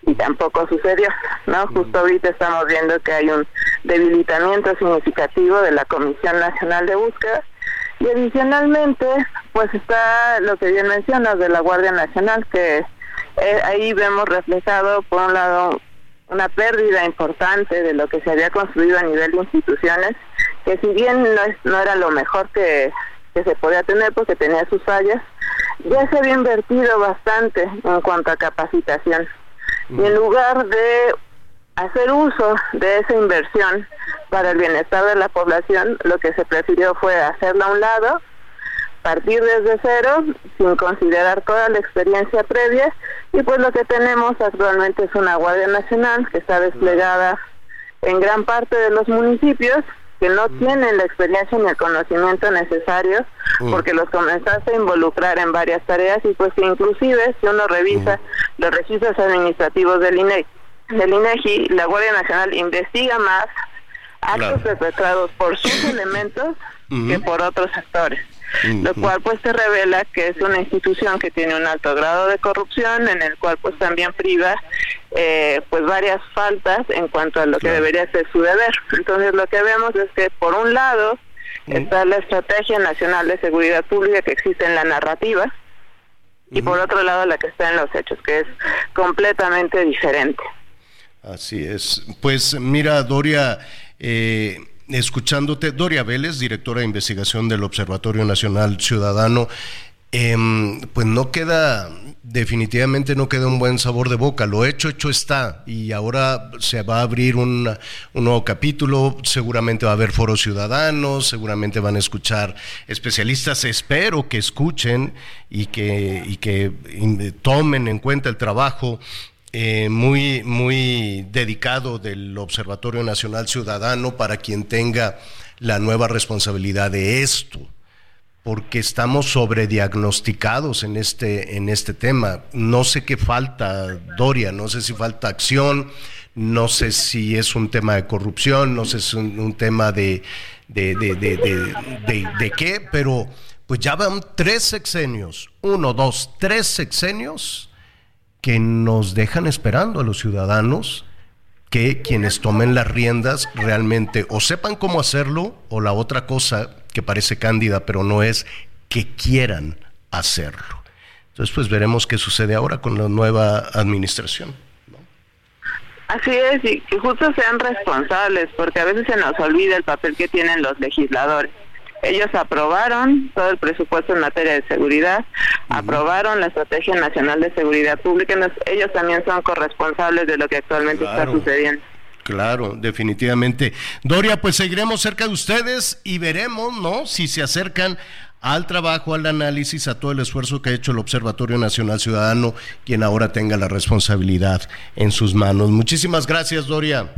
y tampoco sucedió, ¿no? Justo ahorita estamos viendo que hay un debilitamiento significativo de la Comisión Nacional de Búsqueda. Y adicionalmente pues está lo que bien mencionas de la Guardia Nacional que eh, ahí vemos reflejado por un lado una pérdida importante de lo que se había construido a nivel de instituciones que si bien no, no era lo mejor que, que se podía tener porque tenía sus fallas ya se había invertido bastante en cuanto a capacitación y en lugar de hacer uso de esa inversión para el bienestar de la población, lo que se prefirió fue hacerla a un lado, partir desde cero, sin considerar toda la experiencia previa, y pues lo que tenemos actualmente es una Guardia Nacional que está desplegada en gran parte de los municipios, que no tienen la experiencia ni el conocimiento necesarios porque los comenzaste a involucrar en varias tareas y pues que inclusive si uno revisa los registros administrativos del INEGI, del INEGI, la Guardia Nacional investiga más actos perpetrados por sus *coughs* elementos que por otros actores lo cual pues se revela que es una institución que tiene un alto grado de corrupción en el cual pues también priva eh, pues varias faltas en cuanto a lo que debería ser su deber. Entonces lo que vemos es que por un lado está la estrategia nacional de seguridad pública que existe en la narrativa y por otro lado la que está en los hechos que es completamente diferente. Así es. Pues mira Doria eh, escuchándote, Doria Vélez, directora de investigación del Observatorio Nacional Ciudadano, em, pues no queda, definitivamente no queda un buen sabor de boca. Lo hecho, hecho está. Y ahora se va a abrir un, nuevo capítulo. Seguramente va a haber foros ciudadanos, seguramente van a escuchar especialistas. Espero que escuchen y que, y que tomen en cuenta el trabajo eh, muy, muy dedicado del Observatorio Nacional Ciudadano para quien tenga la nueva responsabilidad de esto, porque estamos sobrediagnosticados en este, en este tema. No sé qué falta, Doria, no sé si falta acción, no sé si es un tema de corrupción, no sé si es un, tema de, de, de, de qué, pero pues ya van tres sexenios, uno, dos, tres sexenios que nos dejan esperando a los ciudadanos que quienes tomen las riendas realmente o sepan cómo hacerlo o la otra cosa que parece cándida pero no es que quieran hacerlo. Entonces pues veremos qué sucede ahora con la nueva administración. Así es, y que justo sean responsables, porque a veces se nos olvida el papel que tienen los legisladores. Ellos aprobaron todo el presupuesto en materia de seguridad, aprobaron la Estrategia Nacional de Seguridad Pública, ellos también son corresponsables de lo que actualmente está sucediendo. Claro, definitivamente. Doria, pues seguiremos cerca de ustedes y veremos, ¿no? Si se acercan al trabajo, al análisis, a todo el esfuerzo que ha hecho el Observatorio Nacional Ciudadano, quien ahora tenga la responsabilidad en sus manos. Muchísimas gracias, Doria.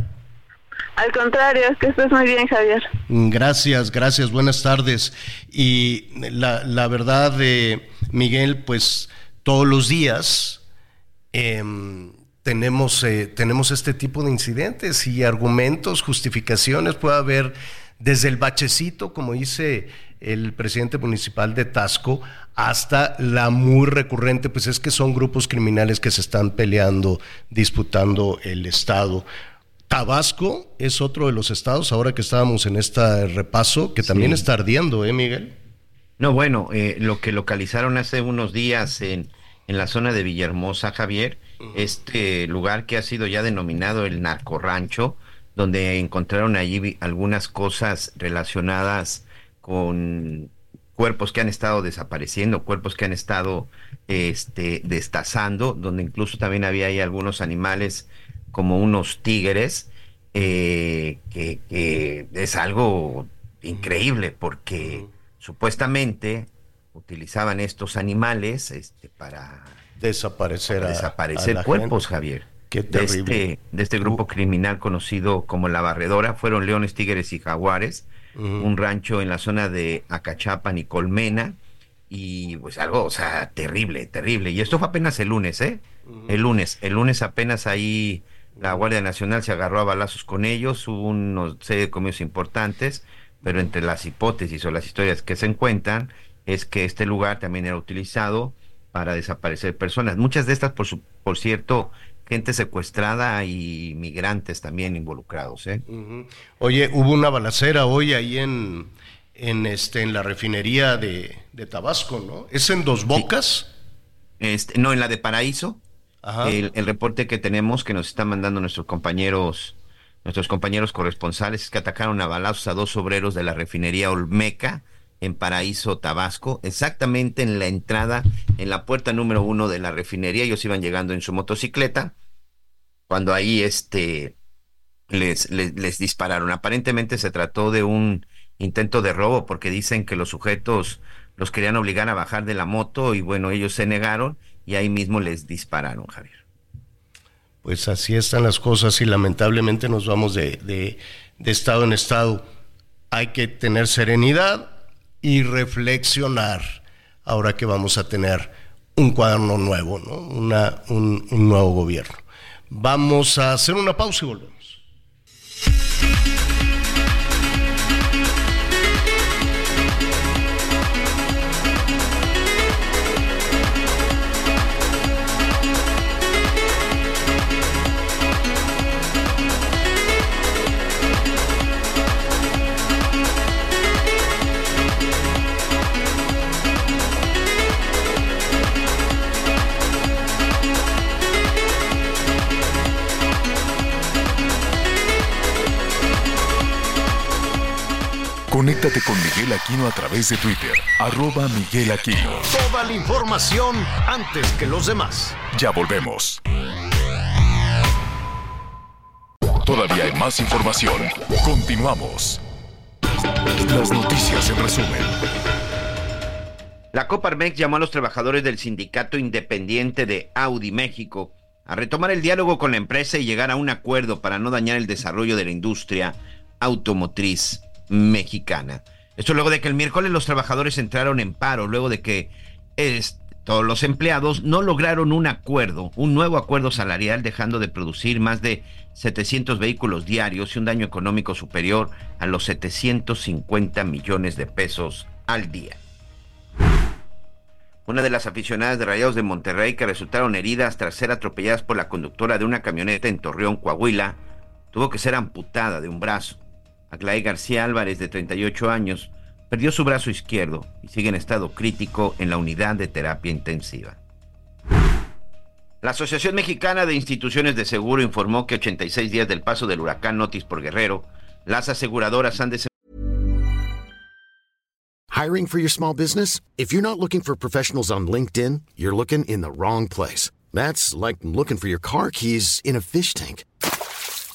Al contrario, que estés muy bien, Javier. Gracias, gracias, buenas tardes. Y la, la verdad, de Miguel, pues todos los días em, tenemos, eh, tenemos este tipo de incidentes y argumentos, justificaciones, puede haber desde el bachecito, como dice el presidente municipal de Tasco, hasta la muy recurrente, pues es que son grupos criminales que se están peleando, disputando el Estado. Tabasco es otro de los estados, ahora que estábamos en este repaso, que también está ardiendo, ¿eh, Miguel? No, bueno, eh, lo que localizaron hace unos días en, en la zona de Villahermosa, Javier, este lugar que ha sido ya denominado el narco rancho, donde encontraron allí algunas cosas relacionadas con cuerpos que han estado desapareciendo, cuerpos que han estado este, destazando, donde incluso también había ahí algunos animales como unos tigres, eh, que, es algo increíble porque supuestamente utilizaban estos animales este, para desaparecer, desaparecer cuerpos, Javier. de, este, de este grupo criminal conocido como La Barredora, fueron leones, tigres y jaguares, un rancho en la zona de Acachapan y Colmena, y pues algo, o sea, terrible, terrible. Y esto fue apenas el lunes, ¿eh? El lunes, el lunes apenas ahí la Guardia Nacional se agarró a balazos con ellos, hubo unos serie de comios importantes, pero entre las hipótesis o las historias que se encuentran es que este lugar también era utilizado para desaparecer personas. Muchas de estas, por, su, por cierto, gente secuestrada y migrantes también involucrados. ¿eh? Oye, hubo una balacera hoy ahí en, en, este, en la refinería de, Tabasco, ¿no? ¿Es en Dos Bocas? Este, no, en la de Paraíso. El, reporte que tenemos que nos están mandando nuestros compañeros nuestros compañeros corresponsales es que atacaron a balazos a dos obreros de la refinería Olmeca en Paraíso, Tabasco, exactamente en la entrada, en la puerta número uno de la refinería. Ellos iban llegando en su motocicleta cuando ahí este les, les, les dispararon. Aparentemente se trató de un intento de robo porque dicen que los sujetos los querían obligar a bajar de la moto y bueno, ellos se negaron y ahí mismo les dispararon, Javier. Pues así están las cosas y lamentablemente nos vamos de, de, estado en estado. Hay que tener serenidad y reflexionar ahora que vamos a tener un cuaderno nuevo, ¿no? Una, un, un nuevo gobierno. Vamos a hacer una pausa y volvemos. Conéctate con Miguel Aquino a través de Twitter, arroba Miguel Aquino. Toda la información antes que los demás. Ya volvemos. Todavía hay más información. Continuamos. Las noticias en resumen. La Coparmex llamó a los trabajadores del Sindicato Independiente de Audi México a retomar el diálogo con la empresa y llegar a un acuerdo para no dañar el desarrollo de la industria automotriz mexicana. Esto luego de que el miércoles los trabajadores entraron en paro, luego de que todos los empleados no lograron un acuerdo, un nuevo acuerdo salarial, dejando de producir más de 700 vehículos diarios y un daño económico superior a los 750 millones de pesos al día. Una de las aficionadas de Rayados de Monterrey que resultaron heridas tras ser atropelladas por la conductora de una camioneta en Torreón, Coahuila, tuvo que ser amputada de un brazo. Aglaé García Álvarez, de 38 años, perdió su brazo izquierdo y sigue en estado crítico en la unidad de terapia intensiva. La Asociación Mexicana de Instituciones de Seguro informó que 86 días del paso del huracán Otis por Guerrero, las aseguradoras han Hiring for your small business? If you're not looking for professionals on LinkedIn, you're looking in the wrong place. That's like looking for your car keys in a fish tank.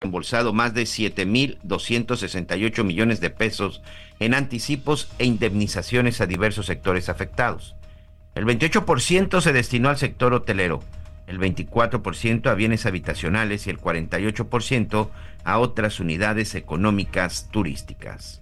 Embolsado más de 7.268 millones de pesos en anticipos e indemnizaciones a diversos sectores afectados. El 28% se destinó al sector hotelero, el 24% a bienes habitacionales y el 48% a otras unidades económicas turísticas.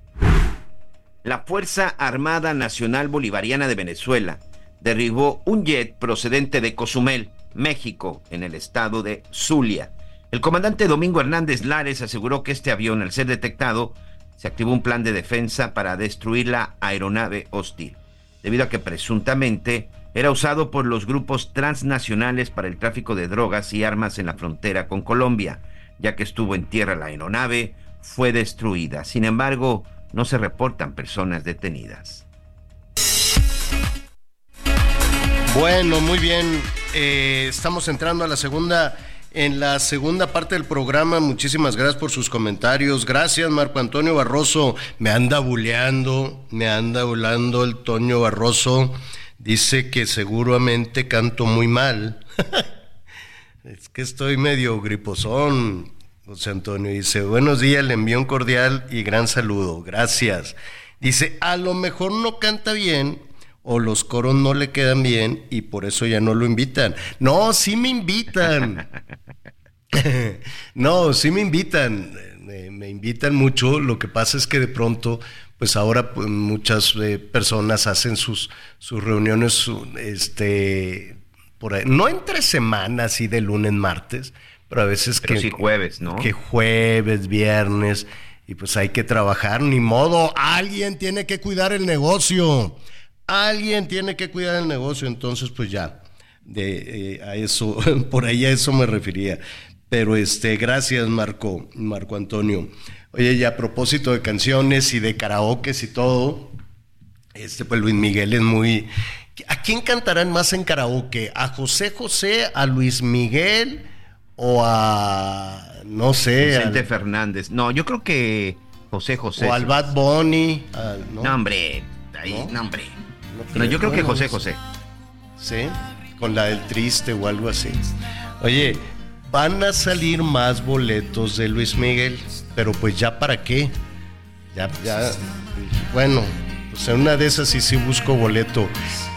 La Fuerza Armada Nacional Bolivariana de Venezuela derribó un jet procedente de Cozumel, México, en el estado de Zulia. El comandante Domingo Hernández Lares aseguró que este avión, al ser detectado, se activó un plan de defensa para destruir la aeronave hostil, debido a que presuntamente era usado por los grupos transnacionales para el tráfico de drogas y armas en la frontera con Colombia. Ya que estuvo en tierra la aeronave, fue destruida. Sin embargo, no se reportan personas detenidas. Bueno, muy bien. Eh, estamos entrando a la segunda, en la segunda parte del programa. Muchísimas gracias por sus comentarios. Gracias, Marco Antonio Barroso. Me anda buleando, me anda bulando el Toño Barroso. Dice que seguramente canto muy mal. *laughs* es que estoy medio griposón, José Antonio. Dice, buenos días, le envío un cordial y gran saludo. Gracias. Dice, a lo mejor no canta bien o los coros no le quedan bien y por eso ya no lo invitan. No, sí me invitan. *laughs* no, sí me invitan. me invitan mucho. Lo que pasa es que de pronto pues ahora pues, muchas eh, personas hacen sus, sus reuniones este, por ahí, no entre semanas y de lunes, martes, pero a veces que... Sí jueves, ¿no? Que jueves, viernes, y pues hay que trabajar, ni modo, alguien tiene que cuidar el negocio, alguien tiene que cuidar el negocio, entonces pues ya, de, eh, a eso, *laughs* por ahí a eso me refería. Pero este, gracias Marco, Marco Antonio. Oye, y a propósito de canciones y de karaoke y todo, este pues Luis Miguel es muy... ¿A quién cantarán más en karaoke? ¿A José José, a Luis Miguel o a... no sé... Vicente Fernández. No, yo creo que José José. O al Bad Bunny. ¿no? hombre, ahí, ¿No? hombre. No, yo creo que José José. Sí, con la del triste o algo así. Oye, van a salir más boletos de Luis Miguel pero pues ya para qué. Ya, ya, bueno, pues en una de esas sí sí busco boleto.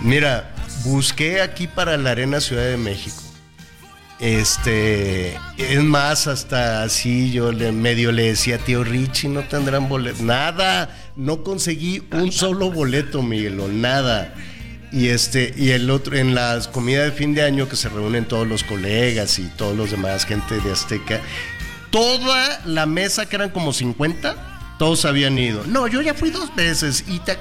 Mira, busqué aquí para la Arena Ciudad de México. Este, es más, hasta así yo le, medio le decía, tío Richie, no tendrán boleto. Nada, no conseguí un solo boleto, Miguelo, nada. Y este, y el otro, en las comidas de fin de año que se reúnen todos los colegas y todos los demás, gente de Azteca, toda la mesa, que eran como 50, todos habían ido. No, yo ya fui dos veces. Y te,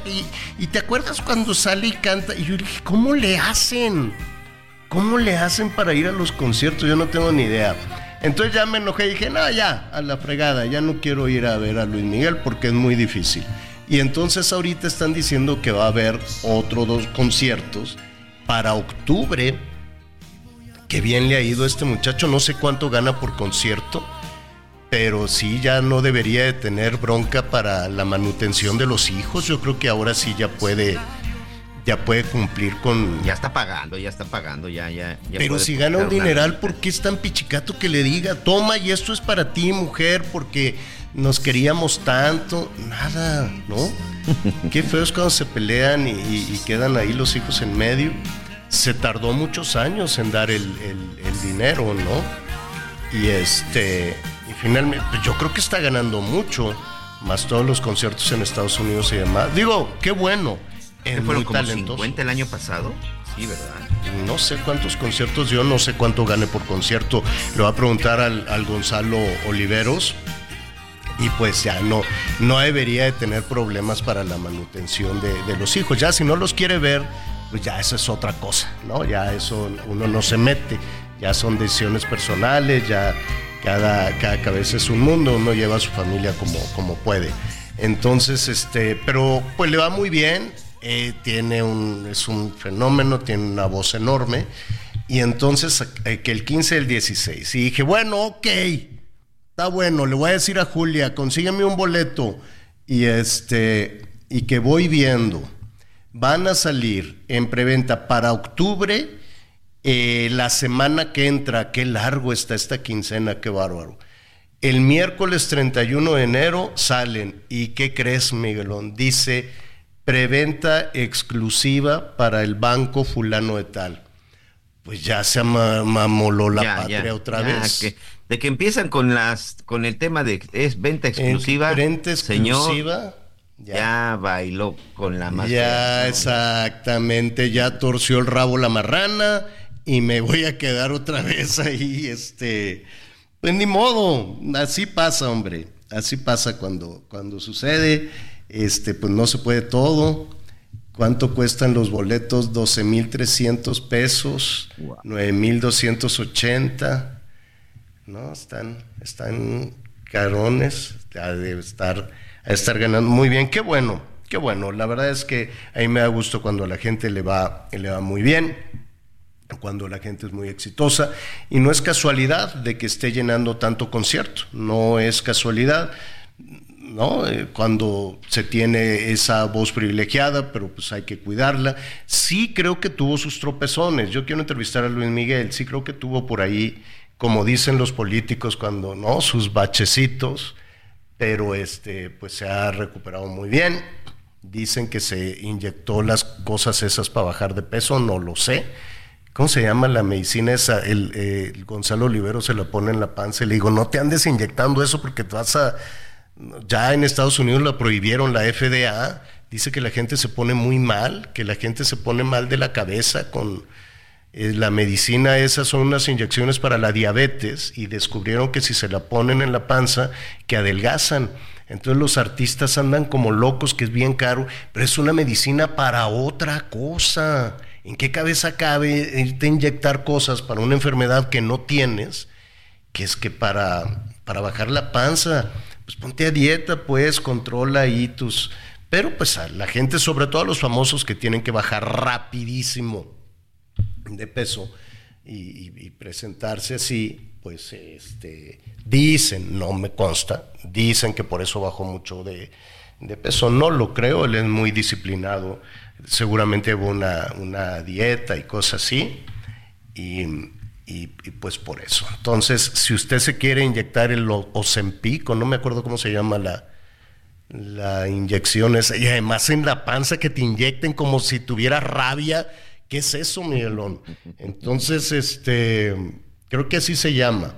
y, te acuerdas cuando sale y canta. Y yo dije, ¿cómo le hacen? ¿Cómo le hacen para ir a los conciertos? Yo no tengo ni idea. Entonces ya me enojé y dije, no, ya, a la fregada, ya no quiero ir a ver a Luis Miguel porque es muy difícil. Y entonces ahorita están diciendo que va a haber otros dos conciertos para octubre. Que bien le ha ido a este muchacho, no sé cuánto gana por concierto pero sí ya no debería de tener bronca para la manutención de los hijos. Yo creo que ahora sí ya puede ya puede cumplir con ya está pagando, ya está pagando, ya ya, Pero si gana un dineral, ¿por qué es tan pichicato que le diga, "Toma, y esto es para ti, mujer, porque nos queríamos tanto"? Nada, ¿no? *laughs* qué feo es cuando se pelean y, quedan ahí los hijos en medio. Se tardó muchos años en dar el, el dinero, ¿no? Y este finalmente, pues, yo creo que está ganando mucho, más todos los conciertos en Estados Unidos y demás. Digo, qué bueno. Muy como 50 el año pasado? Sí, ¿verdad? No sé cuántos conciertos yo no sé cuánto gane por concierto. Le voy a preguntar al, Gonzalo Oliveros. y pues ya no, no debería de tener problemas para la manutención de, de los hijos. Ya si no los quiere ver, pues ya eso es otra cosa, ¿no? Ya eso uno no se mete, ya son decisiones personales, ya cada, cada cabeza es un mundo, uno lleva a su familia como, como puede. Entonces, este, pero pues le va muy bien, eh, tiene un, es un fenómeno, tiene una voz enorme, y entonces eh, que el 15 del 16, y dije, bueno, ok, está bueno, le voy a decir a Julia, consígueme un boleto, y este, y que voy viendo van a salir en preventa para octubre, eh, la semana que entra, qué largo está esta quincena, qué bárbaro. El miércoles 31 de enero salen, ¿y qué crees, Miguelón? Dice, preventa exclusiva para el banco fulano de tal. Pues ya se mamoló la patria otra vez. de que empiezan con las con el tema de es venta exclusiva. Venta exclusiva. Ya. bailó con la marrana. Ya, exactamente, ya torció el rabo la marrana y me voy a quedar otra *laughs* vez ahí, este, pues ni modo, así pasa, hombre, así pasa cuando, cuando sucede, este, pues no se puede todo. ¿Cuánto cuestan los boletos? 12.300 pesos, 9.280. No, están, están carones, debe estar a estar ganando muy bien. Qué bueno, qué bueno. La verdad es que a mí me da gusto cuando a la gente le va, le va muy bien, cuando la gente es muy exitosa. Y no es casualidad de que esté llenando tanto concierto, no es casualidad. ¿No? Eh, cuando se tiene esa voz privilegiada, pero pues hay que cuidarla. Sí creo que tuvo sus tropezones. Yo quiero entrevistar a Luis Miguel, sí creo que tuvo por ahí, como dicen los políticos, cuando, ¿no? Sus bachecitos pero este, pues se ha recuperado muy bien. Dicen que se inyectó las cosas esas para bajar de peso, no lo sé. ¿Cómo se llama la medicina esa? El, Gonzalo Olivero se la pone en la panza y le digo, no te andes inyectando eso porque te vas a... Ya en Estados Unidos la prohibieron, la FDA dice que la gente se pone muy mal, que la gente se pone mal de la cabeza con eh, la medicina, esas son unas inyecciones para la diabetes y descubrieron que si se la ponen en la panza, que adelgazan. Entonces los artistas andan como locos, que es bien caro, pero es una medicina para otra cosa. ¿En qué cabeza cabe irte a inyectar cosas para una enfermedad que no tienes? Que es que para, para bajar la panza, pues ponte a dieta, pues, controla ahí tus... Pero pues a la gente, sobre todo a los famosos que tienen que bajar rapidísimo de peso y, presentarse así, pues este, dicen, no me consta, dicen que por eso bajó mucho de, peso. No lo creo, él es muy disciplinado, seguramente hubo una, una dieta y cosas así, y, pues por eso. Entonces, si usted se quiere inyectar el Ozempic, no me acuerdo cómo se llama la, la inyección esa, y además en la panza que te inyecten como si tuviera rabia, ¿Qué es eso, Miguelón? Entonces, este, creo que así se llama.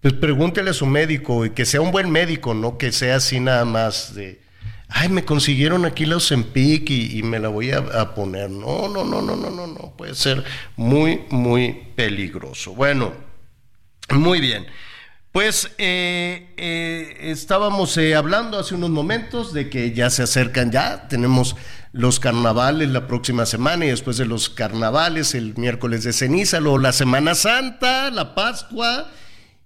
Pues pregúntele a su médico y que sea un buen médico, no que sea así nada más de, ay, me consiguieron aquí la Ozempic y, y me la voy a, poner. No, no, no, no, no, no, no, puede ser muy, muy peligroso. Bueno, muy bien. Pues eh, eh, estábamos eh, hablando hace unos momentos de que ya se acercan ya, tenemos los carnavales la próxima semana y después de los carnavales el miércoles de ceniza, luego la Semana Santa, la Pascua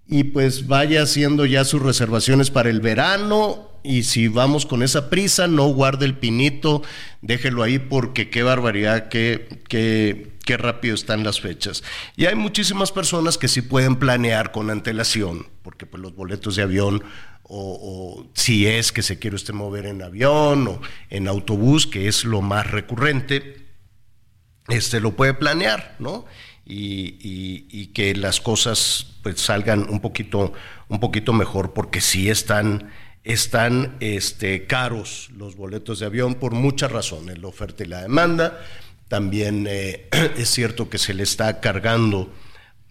y pues vaya haciendo ya sus reservaciones para el verano y si vamos con esa prisa, no guarde el pinito, déjelo ahí porque qué barbaridad, qué, qué, qué rápido están las fechas. Y hay muchísimas personas que sí pueden planear con antelación, porque pues los boletos de avión o, si es que se quiere usted mover en avión o en autobús, que es lo más recurrente, este lo puede planear, ¿no? Y, que las cosas pues salgan un poquito, un poquito mejor, porque sí están, están este, caros los boletos de avión por muchas razones, la oferta y la demanda. También eh, *clears throat* es cierto que se le está cargando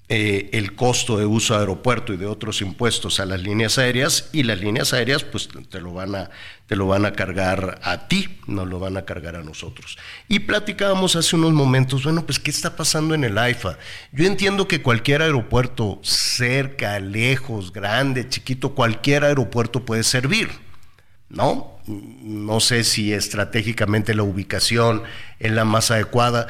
eh, el costo de uso de aeropuerto y de otros impuestos a las líneas aéreas y las líneas aéreas pues te lo van a te lo van a cargar a ti, no lo van a cargar a nosotros. Y platicábamos hace unos momentos, bueno, pues qué está pasando en el AIFA. Yo entiendo que cualquier aeropuerto cerca, lejos, grande, chiquito, cualquier aeropuerto puede servir. ¿No? No sé si estratégicamente la ubicación es la más adecuada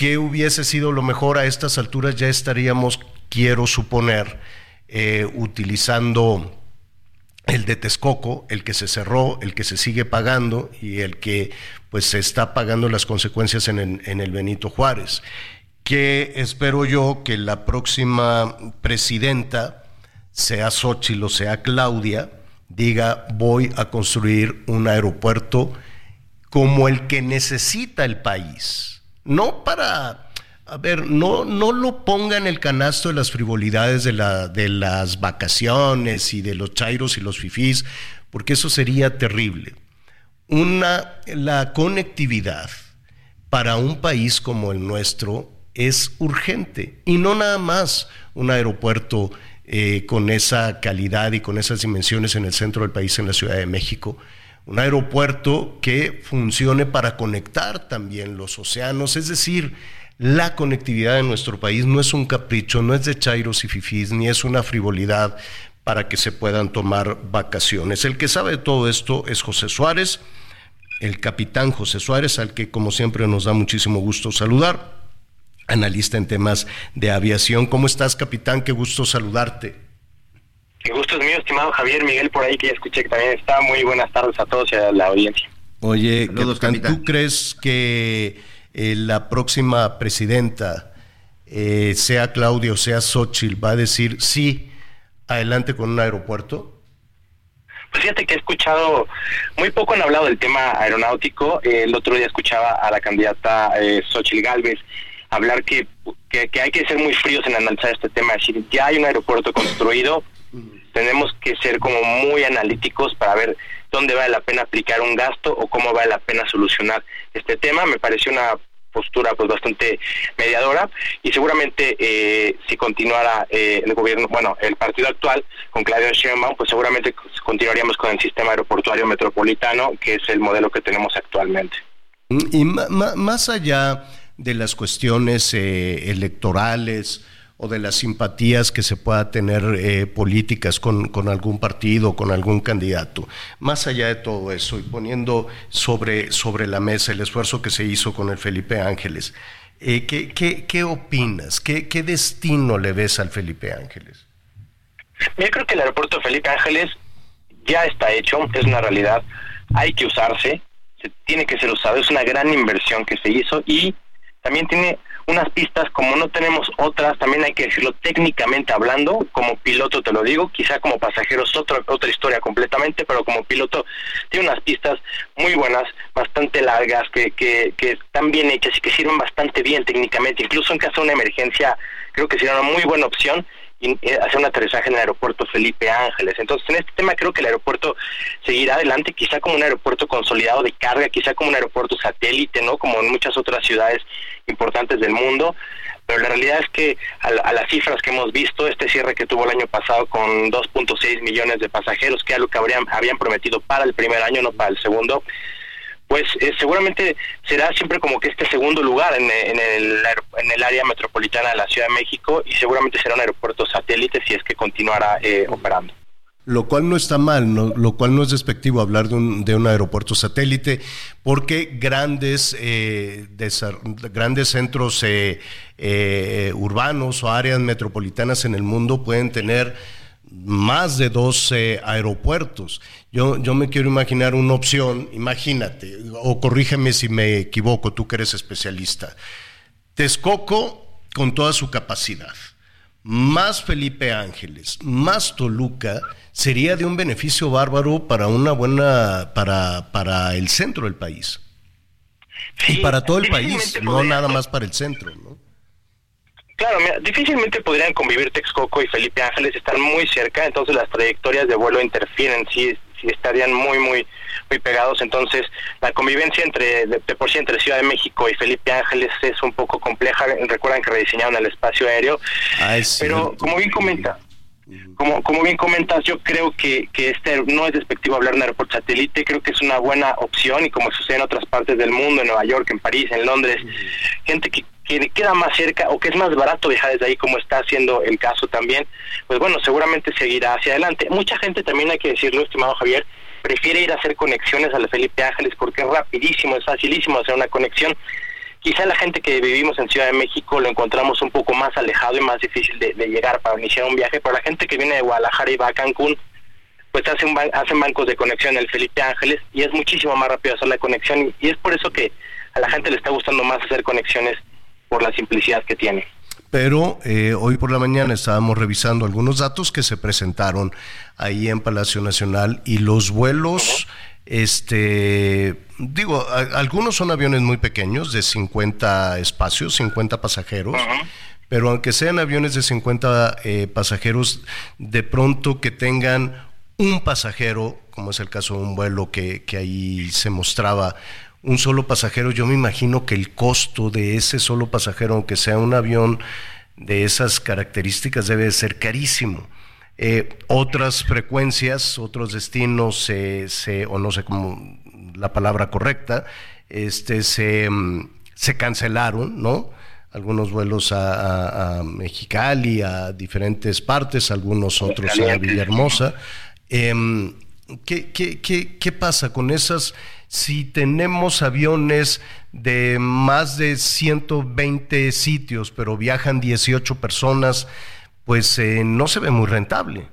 ¿Qué hubiese sido lo mejor a estas alturas? Ya estaríamos, quiero suponer, eh, utilizando el de Texcoco, el que se cerró, el que se sigue pagando y el que pues se está pagando las consecuencias en el, en el Benito Juárez. Que espero yo que la próxima presidenta, sea Xochitl o sea Claudia, diga voy a construir un aeropuerto como el que necesita el país no para, a ver, no, no lo ponga en el canasto de las frivolidades de, la, de las vacaciones y de los chairos y los fifís, porque eso sería terrible. Una, la conectividad para un país como el nuestro es urgente y no nada más un aeropuerto eh, con esa calidad y con esas dimensiones en el centro del país, en la Ciudad de México, un aeropuerto que funcione para conectar también los océanos, es decir, la conectividad de nuestro país no es un capricho, no es de chairos y fifís, ni es una frivolidad para que se puedan tomar vacaciones. El que sabe de todo esto es José Suárez, el capitán José Suárez, al que como siempre nos da muchísimo gusto saludar, analista en temas de aviación. ¿Cómo estás, capitán? Qué gusto saludarte. Qué gusto es mío, estimado Javier Miguel, por ahí que ya escuché que también está. Muy buenas tardes a todos y a la audiencia. Oye, ¿tú crees que eh, la próxima presidenta, eh, sea Claudio, sea Xochitl, va a decir sí, adelante con un aeropuerto? Pues fíjate que he escuchado, muy poco han hablado del tema aeronáutico. el otro día escuchaba a la candidata eh, Xochitl Galvez hablar que, que, que, hay que ser muy fríos en analizar este tema, es decir, ya hay un aeropuerto construido, tenemos que ser como muy analíticos para ver dónde vale la pena aplicar un gasto o cómo vale la pena solucionar este tema. Me pareció una postura pues bastante mediadora y seguramente eh, si continuara eh, el gobierno, bueno, el partido actual con Claudio Sheinbaum, pues seguramente continuaríamos con el sistema aeroportuario metropolitano, que es el modelo que tenemos actualmente. Y más allá de las cuestiones eh, electorales, o de las simpatías que se pueda tener eh, políticas con, con, algún partido, con algún candidato. Más allá de todo eso y poniendo sobre, sobre la mesa el esfuerzo que se hizo con el Felipe Ángeles, eh, ¿qué, qué, qué, opinas? ¿Qué, ¿Qué destino le ves al Felipe Ángeles? Yo creo que el aeropuerto Felipe Ángeles ya está hecho, es una realidad, hay que usarse, se tiene que ser usado, es una gran inversión que se hizo y también tiene unas pistas como no tenemos otras, también hay que decirlo técnicamente hablando, como piloto te lo digo, quizá como pasajeros otra otra historia completamente, pero como piloto tiene unas pistas muy buenas, bastante largas, que, que, que están bien hechas y que sirven bastante bien técnicamente, incluso en caso de una emergencia, creo que sería una muy buena opción eh, hacer un aterrizaje en el aeropuerto Felipe Ángeles. Entonces, en este tema creo que el aeropuerto seguirá adelante, quizá como un aeropuerto consolidado de carga, quizá como un aeropuerto satélite, ¿no? Como en muchas otras ciudades importantes del mundo. Pero la realidad es que a, las cifras que hemos visto, este cierre que tuvo el año pasado con 2.6 millones de pasajeros, que era lo que habrían, habían prometido para el primer año, no para el segundo, pues eh, seguramente será siempre como que este segundo lugar en, el, en el área metropolitana de la Ciudad de México y seguramente será un aeropuerto satélite si es que continuará eh, operando. Lo cual no está mal, lo cual no es despectivo hablar de un, de un aeropuerto satélite, porque grandes, eh, grandes centros urbanos o áreas metropolitanas en el mundo pueden tener más de 12 aeropuertos. Yo, yo me quiero imaginar una opción, imagínate, o corrígeme si me equivoco, tú que eres especialista. Texcoco con toda su capacidad, más Felipe Ángeles, más Toluca, sería de un beneficio bárbaro para una buena, para, para el centro del país. y para todo el país, no nada más para el centro, ¿no? Claro, difícilmente podrían convivir Texcoco y Felipe Ángeles, están muy cerca, entonces las trayectorias de vuelo interfieren. Si, estarían muy, muy, muy pegados. Entonces, la convivencia entre, de, por sí entre Ciudad de México y Felipe Ángeles es un poco compleja. Recuerdan que rediseñaron el espacio aéreo. Ah, pero, como bien comenta, como, como bien comentas, yo creo que, que este no es despectivo hablar de un aeropuerto satélite, creo que es una buena opción y como sucede en otras partes del mundo, en Nueva York, en París, en Londres, gente que, que queda más cerca o que es más barato viajar desde ahí, como está haciendo el caso también, pues bueno, seguramente seguirá hacia adelante. Mucha gente también hay que decirlo, estimado Javier, prefiere ir a hacer conexiones a la Felipe Ángeles porque es rapidísimo, es facilísimo hacer una conexión Quizá la gente que vivimos en Ciudad de México lo encontramos un poco más alejado y más difícil de, llegar para iniciar un viaje, pero la gente que viene de Guadalajara y va a Cancún, pues hacen, hacen bancos de conexión en el Felipe Ángeles y es muchísimo más rápido hacer la conexión y, es por eso que a la gente le está gustando más hacer conexiones por la simplicidad que tiene. Pero eh, hoy por la mañana estábamos revisando algunos datos que se presentaron ahí en Palacio Nacional y los vuelos este, digo, algunos son aviones muy pequeños, de 50 espacios, 50 pasajeros. Pero aunque sean aviones de 50 eh, pasajeros, de pronto que tengan un pasajero, como es el caso de un vuelo que, que ahí se mostraba, un solo pasajero, yo me imagino que el costo de ese solo pasajero, aunque sea un avión de esas características, debe ser carísimo. Eh, otras frecuencias, otros destinos, se, o no sé cómo la palabra correcta, este, se, mm, se cancelaron, ¿no? Algunos vuelos a, Mexicali, a diferentes partes, algunos otros a Villahermosa. Em, ¿qué, qué, qué, qué pasa con esas? Si tenemos aviones de más de 120 sitios, pero viajan 18 personas, pues eh, no se ve muy rentable.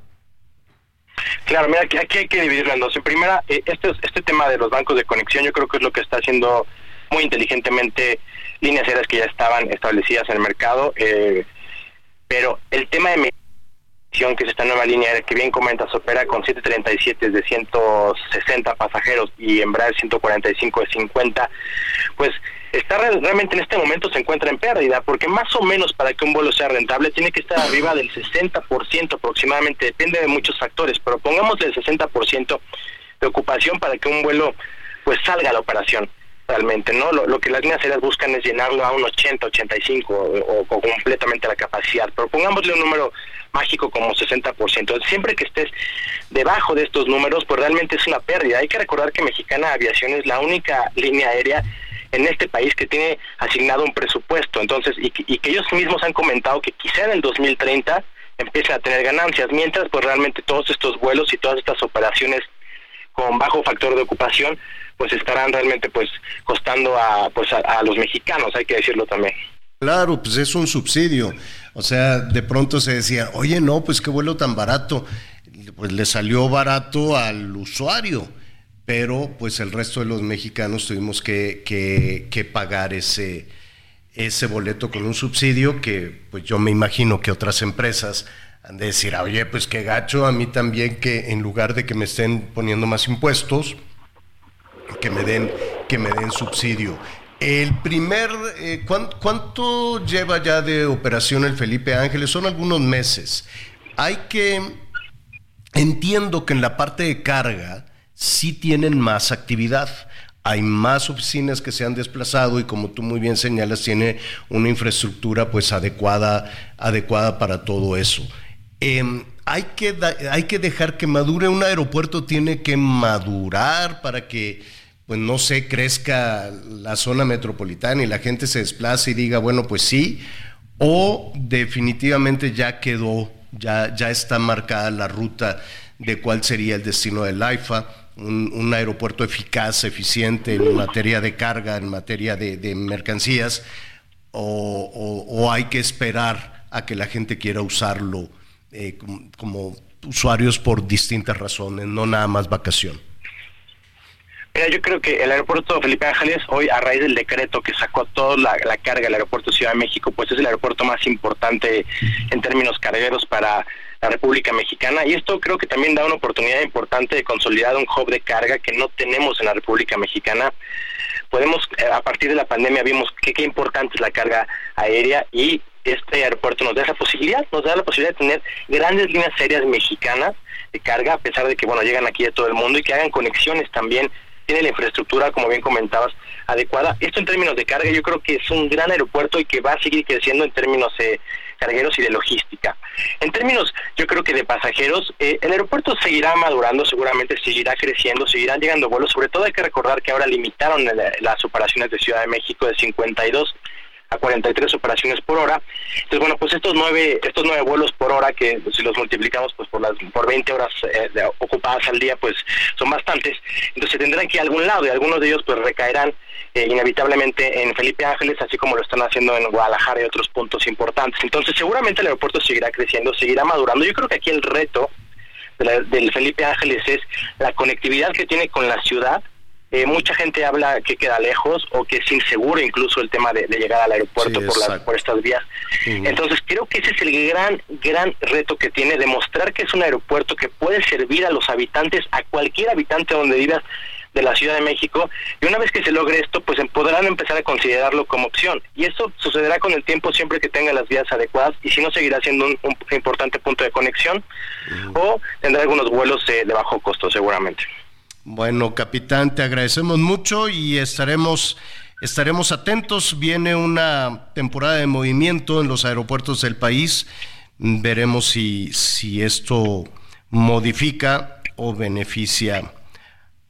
Claro, mira, aquí, hay que dividirlo en dos. En primera, eh, este, este tema de los bancos de conexión yo creo que es lo que está haciendo muy inteligentemente líneas aéreas que ya estaban establecidas en el mercado, eh, pero el tema de que es esta nueva línea que bien comentas, opera con 737 de 160 pasajeros y Embraer 145 de 50, pues está realmente en este momento se encuentra en pérdida, porque más o menos para que un vuelo sea rentable tiene que estar arriba del 60% aproximadamente, depende de muchos factores, pero pongamos el 60% de ocupación para que un vuelo pues salga a la operación realmente, ¿no? Lo, que las líneas aéreas buscan es llenarlo a un 80, 85 o, o, completamente la capacidad, pero pongámosle un número mágico como 60%. Siempre que estés debajo de estos números, pues realmente es una pérdida. Hay que recordar que Mexicana Aviación es la única línea aérea en este país que tiene asignado un presupuesto, entonces, y, que ellos mismos han comentado que quizá en el 2030 empiece a tener ganancias, mientras pues realmente todos estos vuelos y todas estas operaciones con bajo factor de ocupación pues estarán realmente pues costando a pues a, los mexicanos, hay que decirlo también. Claro, pues es un subsidio. O sea, de pronto se decía, oye, no, pues qué vuelo tan barato. Pues le salió barato al usuario pero pues el resto de los mexicanos tuvimos que, que, pagar ese, ese boleto con un subsidio que pues yo me imagino que otras empresas han de decir, oye, pues qué gacho, a mí también que en lugar de que me estén poniendo más impuestos, que me den, que me den subsidio. El primer, eh, ¿cuánto lleva ya de operación el Felipe Ángeles? Son algunos meses. Hay que, entiendo que en la parte de carga, sí tienen más actividad. Hay más oficinas que se han desplazado y como tú muy bien señalas, tiene una infraestructura pues adecuada, adecuada para todo eso. Em, hay, que hay que dejar que madure, un aeropuerto tiene que madurar para que, pues no sé, crezca la zona metropolitana y la gente se desplace y diga, bueno, pues sí, o definitivamente ya quedó, ya, ya está marcada la ruta de cuál sería el destino del AIFA un, aeropuerto eficaz, eficiente en materia de carga, en materia de, mercancías, o, hay que esperar a que la gente quiera usarlo eh, como, usuarios por distintas razones, no nada más vacación. Mira, yo creo que el aeropuerto Felipe Ángeles, hoy a raíz del decreto que sacó toda la, carga del aeropuerto Ciudad de México, pues es el aeropuerto más importante en términos cargueros para la República Mexicana y esto creo que también da una oportunidad importante de consolidar un hub de carga que no tenemos en la República Mexicana. Podemos, eh, a partir de la pandemia vimos que qué importante es la carga aérea y este aeropuerto nos da esa posibilidad, nos da la posibilidad de tener grandes líneas aéreas mexicanas de carga, a pesar de que, bueno, llegan aquí a todo el mundo y que hagan conexiones también tiene la infraestructura, como bien comentabas, adecuada. Esto en términos de carga, yo creo que es un gran aeropuerto y que va a seguir creciendo en términos eh, cargueros y de logística. En términos, yo creo que de pasajeros, eh, el aeropuerto seguirá madurando, seguramente seguirá creciendo, seguirán llegando vuelos. Sobre todo hay que recordar que ahora limitaron las operaciones de Ciudad de México de 52 a 43 operaciones por hora. Entonces, bueno, pues estos nueve, estos nueve vuelos por hora, que si los multiplicamos pues por las por 20 horas eh, ocupadas al día, pues son bastantes. Entonces tendrán que ir a algún lado y algunos de ellos pues recaerán eh, inevitablemente en Felipe Ángeles, así como lo están haciendo en Guadalajara y otros puntos importantes. Entonces, seguramente el aeropuerto seguirá creciendo, seguirá madurando. Yo creo que aquí el reto del Felipe Ángeles es la conectividad que tiene con la ciudad eh, mucha gente habla que queda lejos o que es inseguro incluso el tema de, llegar al aeropuerto por, por estas vías. Entonces creo que ese es el gran, gran reto que tiene, demostrar que es un aeropuerto que puede servir a los habitantes, a cualquier habitante donde vivas de la Ciudad de México y una vez que se logre esto pues em, podrán empezar a considerarlo como opción y eso sucederá con el tiempo siempre que tenga las vías adecuadas y si no seguirá siendo un, importante punto de conexión o tendrá algunos vuelos de bajo costo seguramente. Bueno, capitán, te agradecemos mucho y estaremos, estaremos atentos. Viene una temporada de movimiento en los aeropuertos del país. Veremos si, si esto modifica o beneficia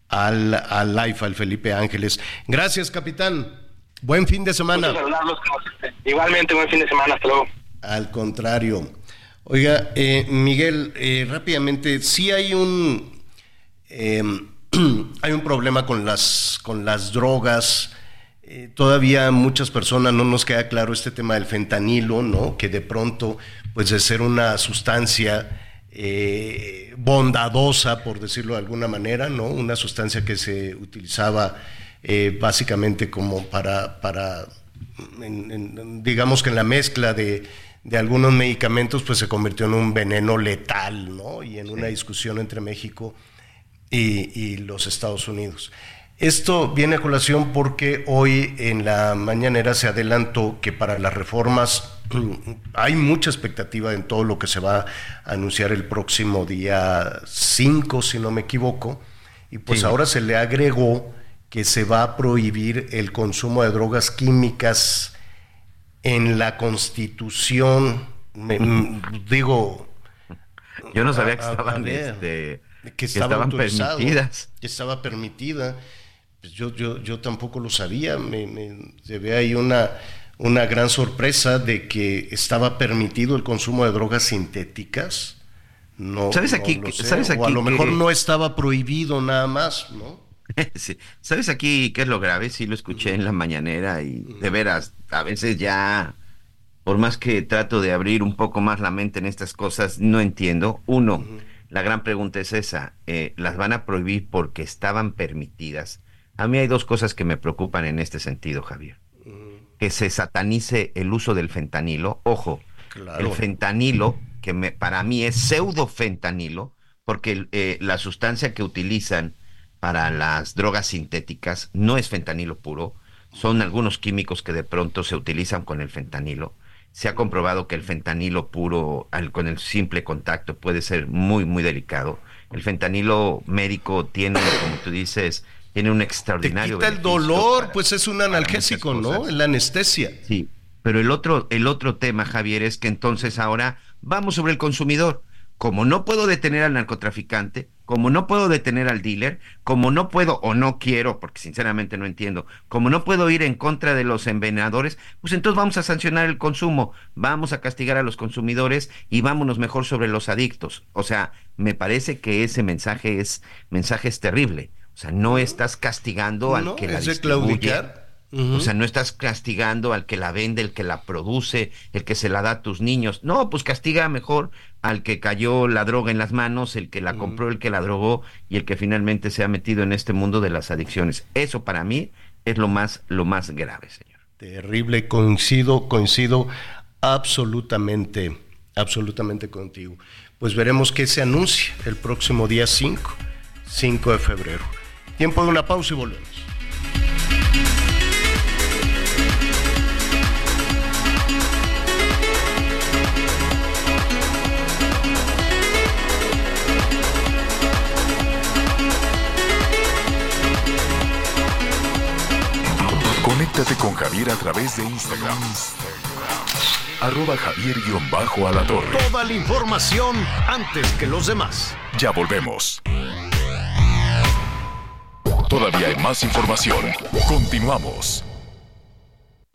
al, al LIFE, al Felipe Ángeles. Gracias, capitán. Buen fin de semana. Igualmente, buen fin de semana. Hasta luego. Al contrario. Oiga, eh, Miguel, eh, rápidamente, sí hay un... Em, *clears throat* hay un problema con las, con las drogas. Eh, todavía muchas personas no nos queda claro este tema del fentanilo, ¿no? Que de pronto, pues de ser una sustancia eh, bondadosa, por decirlo de alguna manera, ¿no? Una sustancia que se utilizaba eh, básicamente como para, para digamos que en la mezcla de, de, algunos medicamentos, pues se convirtió en un veneno letal, ¿no? Y en una discusión entre México y, los Estados Unidos. Esto viene a colación porque hoy en la mañanera se adelantó que para las reformas *clears throat* hay mucha expectativa en todo lo que se va a anunciar el próximo día 5, si no me equivoco, y pues ahora se le agregó que se va a prohibir el consumo de drogas químicas en la constitución, digo... Yo no sabía que estaban este, que, estaban permitidas. Que estaba permitida. Pues yo, yo, yo tampoco lo sabía. Me, me ve ahí una, una gran sorpresa de que estaba permitido el consumo de drogas sintéticas. No, ¿Sabes aquí, ¿sabes aquí o a lo mejor no estaba prohibido nada más, ¿no? *laughs* ¿Sabes aquí qué es lo grave? Sí, lo escuché en la mañanera y de veras, a veces ya, por más que trato de abrir un poco más la mente en estas cosas, no entiendo. Uno, la gran pregunta es esa, eh, ¿las van a prohibir porque estaban permitidas? A mí hay dos cosas que me preocupan en este sentido, Javier. Que se satanice el uso del fentanilo. Ojo, el fentanilo, que me, para mí es pseudofentanilo, porque eh, la sustancia que utilizan para las drogas sintéticas no es fentanilo puro, son algunos químicos que de pronto se utilizan con el fentanilo se ha comprobado que el fentanilo puro con el simple contacto puede ser muy, muy delicado. El fentanilo médico tiene, *coughs* como tú dices, tiene un extraordinario. Te quita el dolor, pues es un analgésico, ¿no? La anestesia. Sí, pero el otro, el otro tema, Javier, es que entonces ahora vamos sobre el consumidor. Como no puedo detener al narcotraficante, como no puedo detener al dealer, como no puedo o no quiero, porque sinceramente no entiendo, como no puedo ir en contra de los envenenadores, pues entonces vamos a sancionar el consumo, vamos a castigar a los consumidores y vámonos mejor sobre los adictos. O sea, me parece que ese mensaje es mensaje es terrible. O sea, no estás castigando al que la distribuye. O sea, no estás castigando al que la vende, el que la produce, el que se la da a tus niños. No, pues castiga mejor al que cayó la droga en las manos, el que la compró, el que la drogó y el que finalmente se ha metido en este mundo de las adicciones. Eso para mí es lo más, lo más grave, señor. Terrible, coincido, coincido absolutamente, absolutamente contigo. Pues veremos qué se anuncia el próximo día 5, 5 de febrero. Tiempo de una pausa y volvemos. Con Javier a través de Instagram. Arroba Javier-Alatorre. Toda la información antes que los demás. Ya volvemos. Todavía hay más información. Continuamos.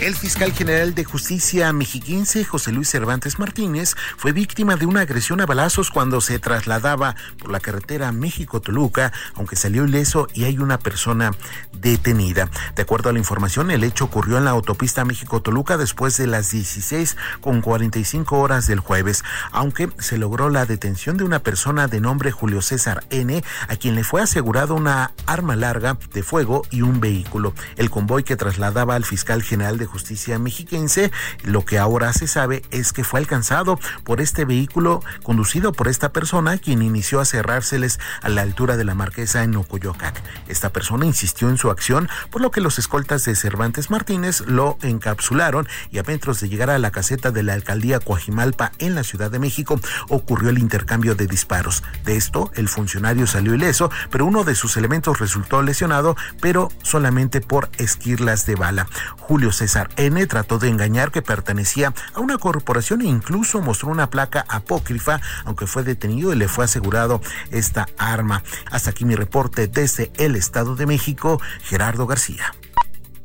El fiscal general de justicia mexiquense, José Luis Cervantes Martínez, fue víctima de una agresión a balazos cuando se trasladaba por la carretera México-Toluca, aunque salió ileso y hay una persona detenida. De acuerdo a la información, el hecho ocurrió en la autopista México-Toluca después de las 16 con 45 horas del jueves, aunque se logró la detención de una persona de nombre Julio César N, a quien le fue asegurado una arma larga de fuego y un vehículo. El convoy que trasladaba al fiscal general de Justicia mexiquense. Lo que ahora se sabe es que fue alcanzado por este vehículo conducido por esta persona, quien inició a cerrárseles a la altura de la marquesa en Ocoyocac. Esta persona insistió en su acción, por lo que los escoltas de Cervantes Martínez lo encapsularon y a metros de llegar a la caseta de la alcaldía Coajimalpa en la Ciudad de México ocurrió el intercambio de disparos. De esto, el funcionario salió ileso, pero uno de sus elementos resultó lesionado, pero solamente por esquirlas de bala. Julio César N trató de engañar que pertenecía a una corporación e incluso mostró una placa apócrifa, aunque fue detenido y le fue asegurado esta arma. Hasta aquí mi reporte desde el Estado de México, Gerardo García.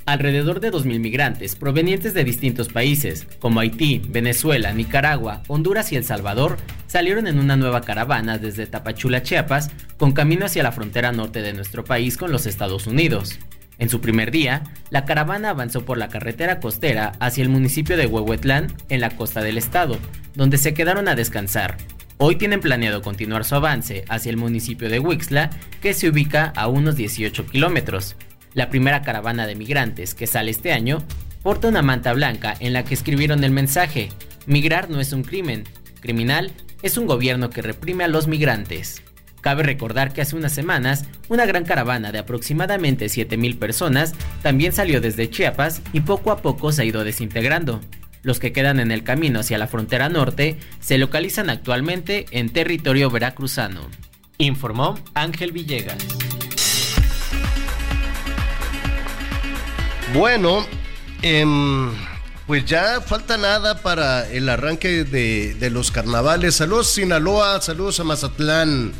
Alrededor de 2.000 migrantes provenientes de distintos países, como Haití, Venezuela, Nicaragua, Honduras y El Salvador, salieron en una nueva caravana desde Tapachula, Chiapas, con camino hacia la frontera norte de nuestro país con los Estados Unidos. En su primer día, la caravana avanzó por la carretera costera hacia el municipio de Huehuetlán, en la costa del estado, donde se quedaron a descansar. Hoy tienen planeado continuar su avance hacia el municipio de Huixla, que se ubica a unos 18 kilómetros. La primera caravana de migrantes que sale este año porta una manta blanca en la que escribieron el mensaje, Migrar no es un crimen, criminal es un gobierno que reprime a los migrantes. Cabe recordar que hace unas semanas, una gran caravana de aproximadamente 7.000 personas también salió desde Chiapas y poco a poco se ha ido desintegrando. Los que quedan en el camino hacia la frontera norte se localizan actualmente en territorio veracruzano. Informó Ángel Villegas. Bueno, em, pues ya falta nada para el arranque de, de los carnavales. Saludos Sinaloa, saludos a Mazatlán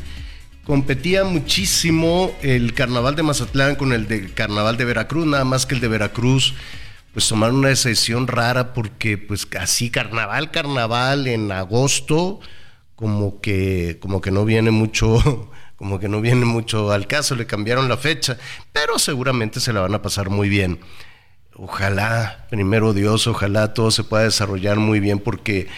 competía muchísimo el carnaval de Mazatlán con el de carnaval de Veracruz, nada más que el de Veracruz, pues tomaron una decisión rara porque pues así carnaval, carnaval en agosto, como que, como que no viene mucho, *laughs* como que no viene mucho al caso, le cambiaron la fecha, pero seguramente se la van a pasar muy bien. Ojalá, primero Dios, ojalá todo se pueda desarrollar muy bien porque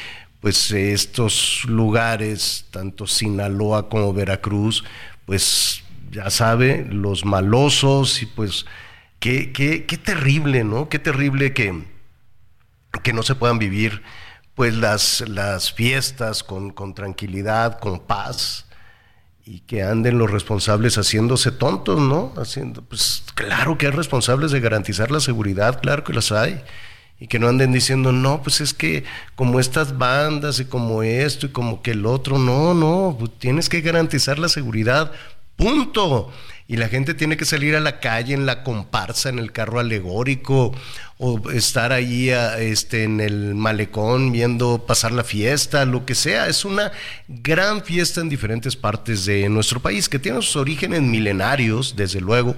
pues estos lugares, tanto Sinaloa como Veracruz, pues ya sabe, los malosos y pues qué, qué, qué terrible, ¿no? Qué terrible que, que no se puedan vivir pues las, las fiestas con, con tranquilidad, con paz y que anden los responsables haciéndose tontos, ¿no? Haciendo, pues claro que hay responsables de garantizar la seguridad, claro que las hay y que no anden diciendo, no, pues es que como estas bandas y como esto y como que el otro, no, no, pues tienes que garantizar la seguridad, punto. Y la gente tiene que salir a la calle en la comparsa, en el carro alegórico, o estar ahí este, en el malecón viendo pasar la fiesta, lo que sea. Es una gran fiesta en diferentes partes de nuestro país, que tiene sus orígenes milenarios, desde luego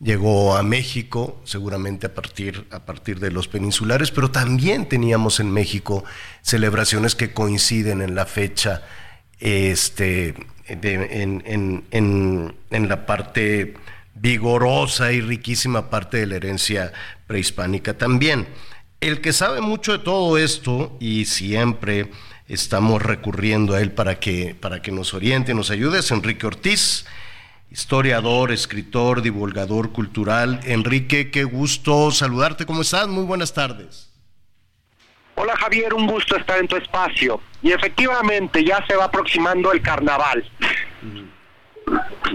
llegó a México, seguramente a partir, a partir de los peninsulares, pero también teníamos en México celebraciones que coinciden en la fecha, este, en, en, la parte vigorosa y riquísima parte de la herencia prehispánica también. El que sabe mucho de todo esto y siempre estamos recurriendo a él para que, para que nos oriente, nos ayude, es Enrique Ortiz historiador, escritor, divulgador cultural. Enrique, qué gusto saludarte. ¿Cómo estás? Muy buenas tardes. Hola Javier, un gusto estar en tu espacio. Y efectivamente ya se va aproximando el carnaval.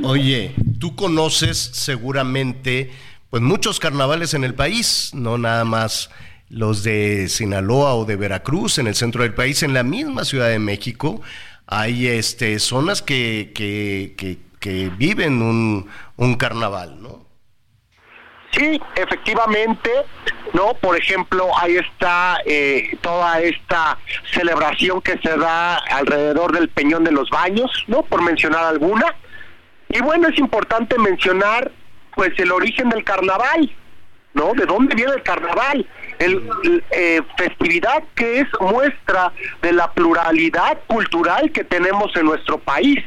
Oye, tú conoces seguramente pues muchos carnavales en el país, no nada más los de Sinaloa o de Veracruz en el centro del país, en la misma Ciudad de México hay este zonas que, que, que, viven un, un carnaval, ¿no? Sí, efectivamente, ¿no? Por ejemplo, ahí está eh, toda esta celebración que se da alrededor del Peñón de los Baños, ¿no? Por mencionar alguna. Y bueno, es importante mencionar, pues, el origen del carnaval, ¿no? ¿De dónde viene el carnaval? El, eh, festividad que es muestra de la pluralidad cultural que tenemos en nuestro país.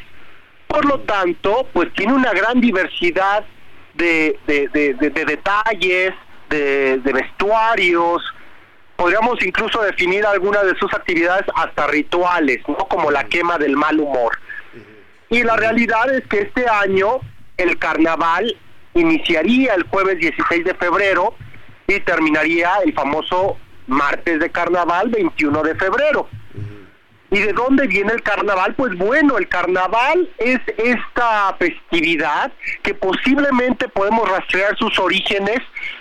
Por lo tanto, pues tiene una gran diversidad de, de, detalles, de, vestuarios, podríamos incluso definir algunas de sus actividades hasta rituales, ¿no? Como la quema del mal humor. Y la realidad es que este año el carnaval iniciaría el jueves 16 de febrero y terminaría el famoso martes de carnaval 21 de febrero. ¿Y de dónde viene el carnaval? Pues bueno, el carnaval es esta festividad que posiblemente podemos rastrear sus orígenes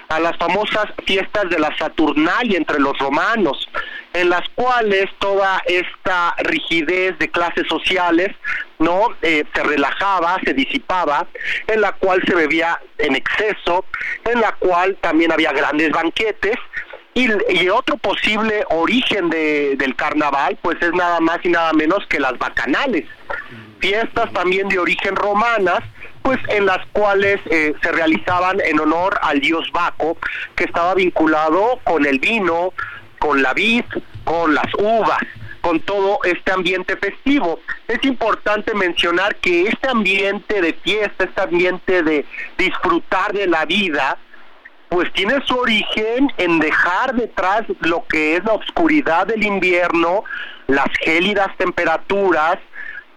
a las famosas fiestas de la Saturnalia entre los romanos, en las cuales toda esta rigidez de clases sociales no eh, se relajaba, se disipaba, en la cual se bebía en exceso, en la cual también había grandes banquetes y, otro posible origen de, del carnaval, pues es nada más y nada menos que las bacanales, fiestas también de origen romanas, pues en las cuales eh, se realizaban en honor al dios Baco, que estaba vinculado con el vino, con la vid, con las uvas con todo este ambiente festivo. Es importante mencionar que este ambiente de fiesta, este ambiente de disfrutar de la vida, pues tiene su origen en dejar detrás lo que es la oscuridad del invierno, las gélidas temperaturas,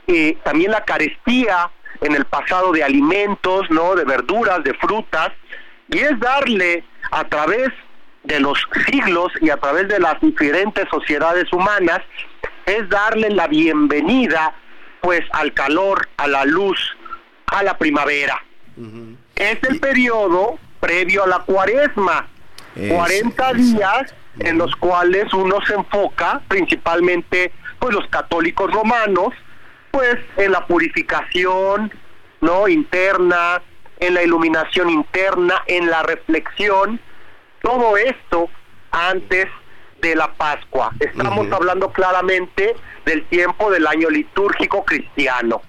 eh, también la carestía en el pasado de alimentos, ¿no? De verduras, de frutas, y es darle a través de los siglos y a través de las diferentes sociedades humanas, es darle la bienvenida pues al calor, a la luz, a la primavera. Es el periodo previo a la cuaresma. 40 días en los cuales uno se enfoca, principalmente pues los católicos romanos, pues en la purificación no interna, en la iluminación interna, en la reflexión, todo esto antes de la Pascua. Estamos hablando claramente del tiempo del año litúrgico cristiano.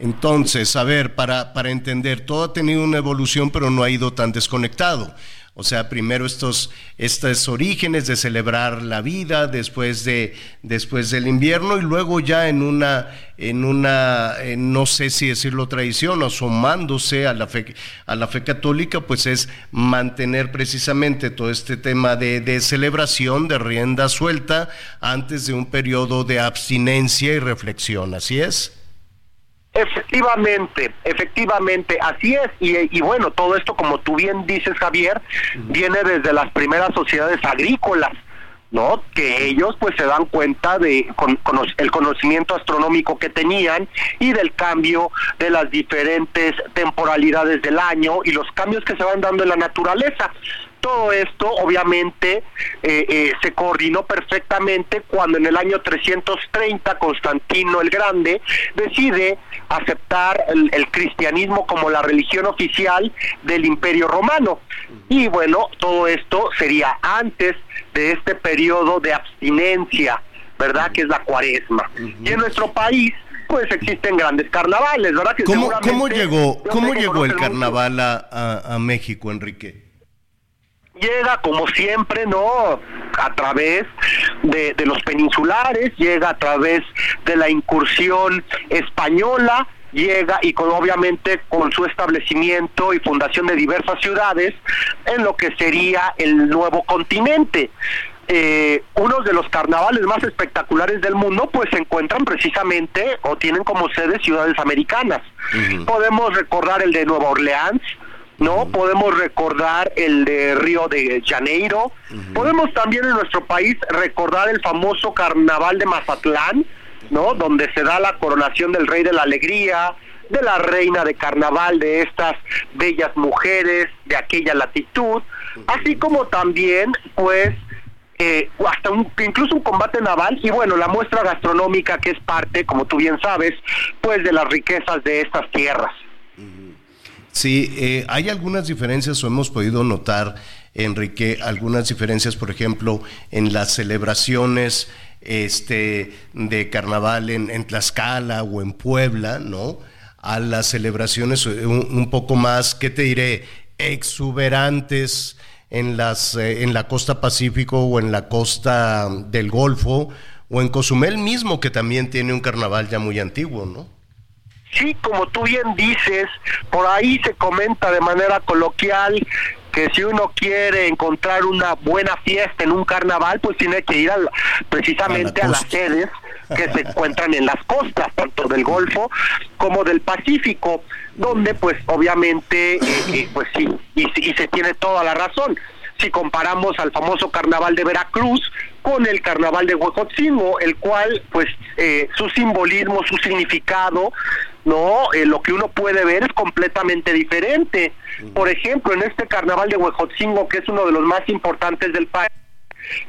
Entonces, a ver, para, para entender, todo ha tenido una evolución, pero no ha ido tan desconectado. O sea, primero estos, estos orígenes de celebrar la vida después, de, después del invierno y luego ya en una, en una no sé si decirlo tradición, asomándose a la, fe, a la fe católica, pues es mantener precisamente todo este tema de, de celebración, de rienda suelta, antes de un periodo de abstinencia y reflexión. ¿Así es? Efectivamente, efectivamente, así es. Y, bueno, todo esto, como tú bien dices, Javier, viene desde las primeras sociedades agrícolas, ¿no? Que ellos pues se dan cuenta de con, el conocimiento astronómico que tenían y del cambio de las diferentes temporalidades del año y los cambios que se van dando en la naturaleza. Todo esto obviamente eh, eh, se coordinó perfectamente cuando en el año 330 Constantino el Grande decide aceptar el, cristianismo como la religión oficial del Imperio Romano. Y bueno, todo esto sería antes de este periodo de abstinencia, ¿verdad? Que es la cuaresma. Y en nuestro país pues existen grandes carnavales, ¿verdad? Que ¿Cómo, ¿cómo llegó, cómo llegó el carnaval a, a México, Enrique? Llega como siempre, ¿no? A través de, los peninsulares, llega a través de la incursión española, llega y con obviamente con su establecimiento y fundación de diversas ciudades en lo que sería el nuevo continente. Eh, unos de los carnavales más espectaculares del mundo pues se encuentran precisamente o tienen como sede ciudades americanas. Podemos recordar el de Nueva Orleans, ¿no? Podemos recordar el de Río de Janeiro, podemos también en nuestro país recordar el famoso carnaval de Mazatlán, ¿no? Donde se da la coronación del Rey de la Alegría, de la reina de carnaval, de estas bellas mujeres de aquella latitud, así como también, pues, eh, hasta un, incluso un combate naval y bueno, la muestra gastronómica que es parte, como tú bien sabes, pues de las riquezas de estas tierras. Sí, eh, hay algunas diferencias o hemos podido notar, Enrique, algunas diferencias, por ejemplo, en las celebraciones este, de carnaval en, Tlaxcala o en Puebla, ¿no? A las celebraciones eh, un, poco más, ¿qué te diré? Exuberantes en, las, eh, en la costa Pacífico o en la costa del Golfo o en Cozumel mismo, que también tiene un carnaval ya muy antiguo, ¿no? Sí, como tú bien dices, por ahí se comenta de manera coloquial que si uno quiere encontrar una buena fiesta en un carnaval, pues tiene que ir precisamente a, las sedes que se encuentran en las costas, tanto del Golfo como del Pacífico, donde pues obviamente, eh, eh, pues sí, y, y se tiene toda la razón. Si comparamos al famoso carnaval de Veracruz con el carnaval de Huejotzingo, el cual, pues, eh, su simbolismo, su significado, no, eh, lo que uno puede ver es completamente diferente. Por ejemplo, en este carnaval de Huejotzingo, que es uno de los más importantes del país,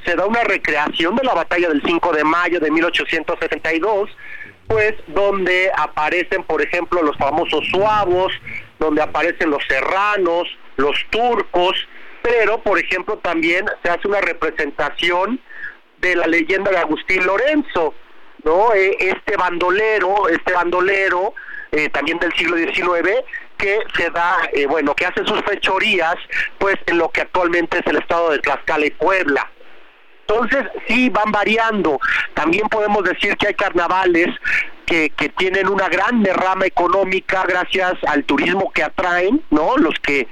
se da una recreación de la batalla del 5 de mayo de 1872, pues donde aparecen, por ejemplo, los famosos suavos, donde aparecen los serranos, los turcos, pero por ejemplo también se hace una representación de la leyenda de Agustín Lorenzo, ¿no? E, este bandolero, este bandolero eh, también del siglo XIX que se da, eh, bueno, que hace sus fechorías, pues en lo que actualmente es el estado de Tlaxcala y Puebla. Entonces, sí, van variando. También podemos decir que hay carnavales que, que, tienen una gran derrama económica gracias al turismo que atraen, ¿no? Los que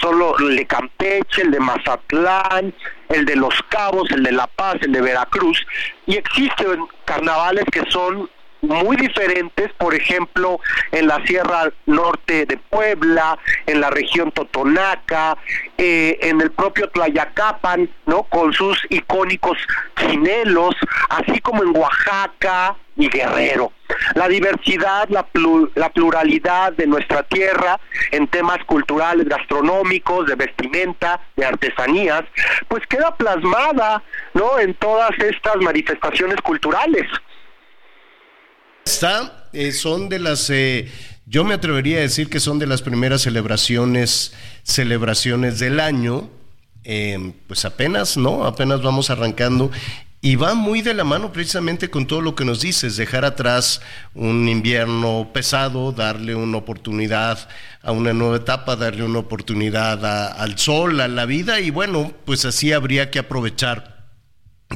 solo el de Campeche, el de Mazatlán, el de Los Cabos, el de La Paz, el de Veracruz. Y existen carnavales que son muy diferentes, por ejemplo, en la Sierra Norte de Puebla, en la región Totonaca, eh, en el propio Tlayacapan, ¿no? Con sus icónicos chinelos, así como en Oaxaca y Guerrero. La diversidad, la, la pluralidad de nuestra tierra en temas culturales, gastronómicos, de vestimenta, de artesanías, pues queda plasmada, ¿no? En todas estas manifestaciones culturales. Está, eh, son de las, eh, yo me atrevería a decir que son de las primeras celebraciones, celebraciones del año, em, pues apenas, ¿no? Apenas vamos arrancando y va muy de la mano precisamente con todo lo que nos dices, dejar atrás un invierno pesado, darle una oportunidad a una nueva etapa, darle una oportunidad al sol, a la vida y bueno, pues así habría que aprovechar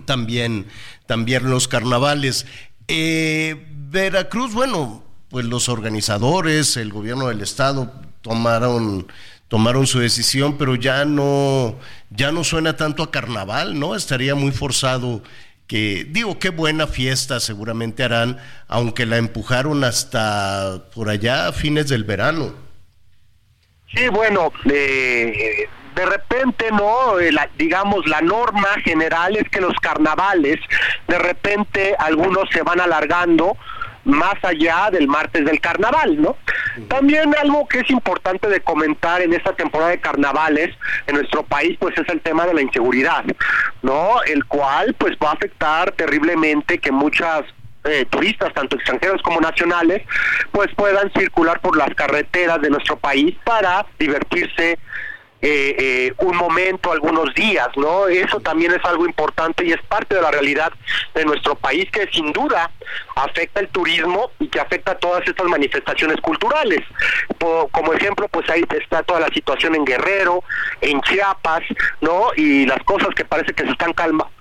también, también los carnavales. Eh, Veracruz, bueno, pues los organizadores, el gobierno del estado tomaron tomaron su decisión, pero ya no ya no suena tanto a carnaval, ¿no? Estaría muy forzado que digo qué buena fiesta seguramente harán, aunque la empujaron hasta por allá a fines del verano. Sí, bueno, de repente no, eh, digamos la norma general es que los carnavales de repente algunos se van alargando más allá del martes del carnaval, ¿no? También algo que es importante de comentar en esta temporada de carnavales en nuestro país, pues es el tema de la inseguridad, ¿no? El cual pues va a afectar terriblemente que muchas eh, turistas, tanto extranjeros como nacionales, pues puedan circular por las carreteras de nuestro país para divertirse eh, eh, un momento, algunos días, ¿no? Eso también es algo importante y es parte de la realidad de nuestro país que sin duda afecta el turismo y que afecta todas estas manifestaciones culturales. como ejemplo, pues ahí está toda la situación en Guerrero, en Chiapas, ¿no? Y las cosas que parece que se están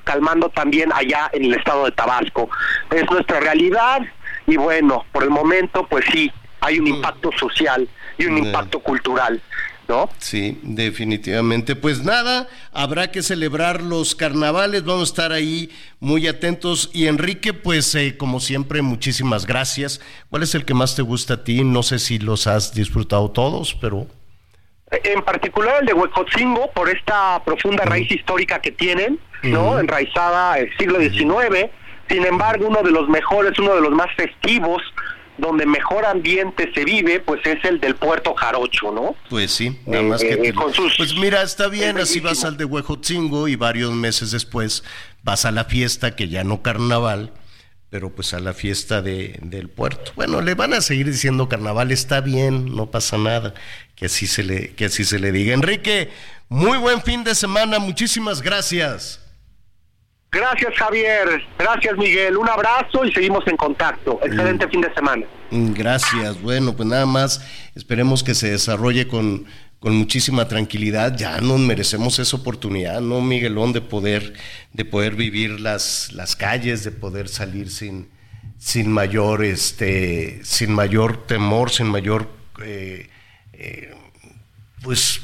calmando también allá en el estado de Tabasco. Es nuestra realidad y bueno, por el momento, pues sí, hay un mm. impacto social y un impacto cultural. ¿No? Sí, definitivamente. Pues nada, habrá que celebrar los carnavales, vamos a estar ahí muy atentos. Y Enrique, pues eh, como siempre, muchísimas gracias. ¿Cuál es el que más te gusta a ti? No sé si los has disfrutado todos, pero... en particular el de Huecotzingo, por esta profunda raíz histórica que tienen, ¿no? Enraizada el siglo XIX. Sin embargo, uno de los mejores, uno de los más festivos, donde mejor ambiente se vive, pues es el del Puerto Jarocho, ¿no? Pues sí, nada más que... Eh, pues mira, está bien, así vas al de Huejotzingo y varios meses después vas a la fiesta, que ya no carnaval, pero pues a la fiesta de, del puerto. Bueno, le van a seguir diciendo carnaval, está bien, no pasa nada, que así se le, que así se le diga. Enrique, muy buen fin de semana, muchísimas gracias. Gracias Javier, gracias Miguel, un abrazo y seguimos en contacto. Excelente mm. fin de semana. Mm, gracias, bueno, pues nada más esperemos que se desarrolle con, con muchísima tranquilidad. Ya nos merecemos esa oportunidad, ¿no, Miguelón? De poder, de poder vivir las, las calles, de poder salir sin, sin mayor, este, sin mayor temor, sin mayor, eh, eh, pues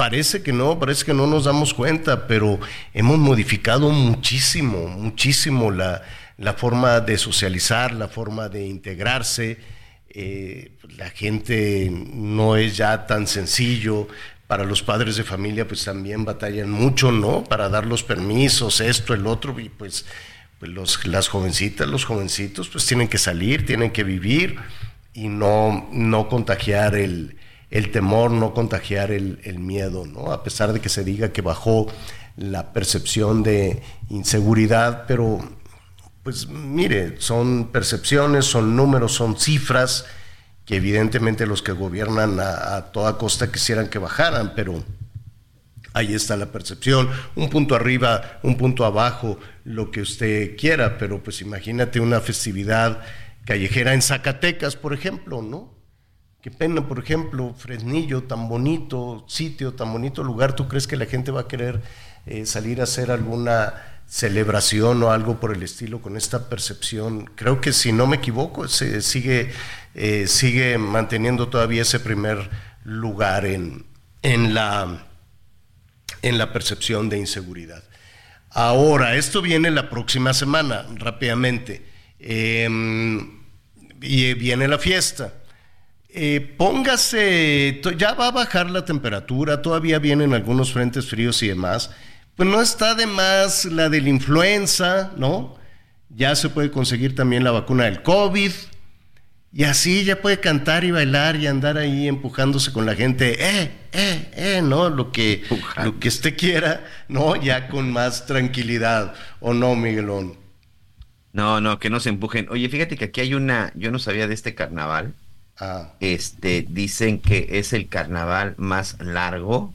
Parece que no, parece que no nos damos cuenta, pero hemos modificado muchísimo, muchísimo la, forma de socializar, la forma de integrarse. Eh, la gente no es ya tan sencillo. Para los padres de familia, pues también batallan mucho, ¿no? Para dar los permisos, esto, el otro, y pues, pues los, las jovencitas, los jovencitos, pues tienen que salir, tienen que vivir y no, no contagiar el, el temor, no contagiar el, miedo, ¿no? A pesar de que se diga que bajó la percepción de inseguridad, pero pues mire, son percepciones, son números, son cifras que evidentemente los que gobiernan a, toda costa quisieran que bajaran, pero ahí está la percepción, un punto arriba, un punto abajo, lo que usted quiera, pero pues imagínate una festividad callejera en Zacatecas, por ejemplo, ¿no? Qué pena, por ejemplo, Fresnillo, tan bonito sitio, tan bonito lugar, ¿tú crees que la gente va a querer eh, salir a hacer alguna celebración o algo por el estilo con esta percepción? Creo que si no me equivoco, se sigue, eh, sigue manteniendo todavía ese primer lugar en, en, la, en la percepción de inseguridad. Ahora, esto viene la próxima semana, rápidamente. Em, y viene la fiesta. Eh, póngase, ya va a bajar la temperatura, todavía vienen algunos frentes fríos y demás. Pues no está de más la de la influenza, ¿no? Ya se puede conseguir también la vacuna del COVID. Y así ya puede cantar y bailar y andar ahí empujándose con la gente, eh, eh, eh, ¿no? Lo que, lo que usted quiera, ¿no? Ya con más tranquilidad, ¿o no, Miguelón? No, no, que no se empujen. Oye, fíjate que aquí hay una, yo no sabía de este carnaval, Este, dicen que es el carnaval más largo,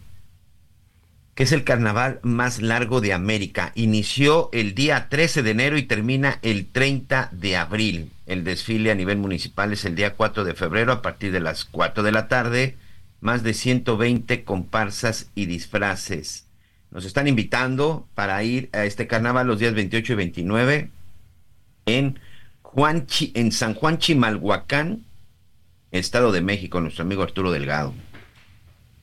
que es el carnaval más largo de América. Inició el día 13 de enero y termina el 30 de abril. El desfile a nivel municipal es el día 4 de febrero a partir de las 4 de la tarde. Más de 120 comparsas y disfraces. Nos están invitando para ir a este carnaval los días 28 y 29 en, Juanchi, en San Juan Chimalhuacán, Estado de México, nuestro amigo Arturo Delgado.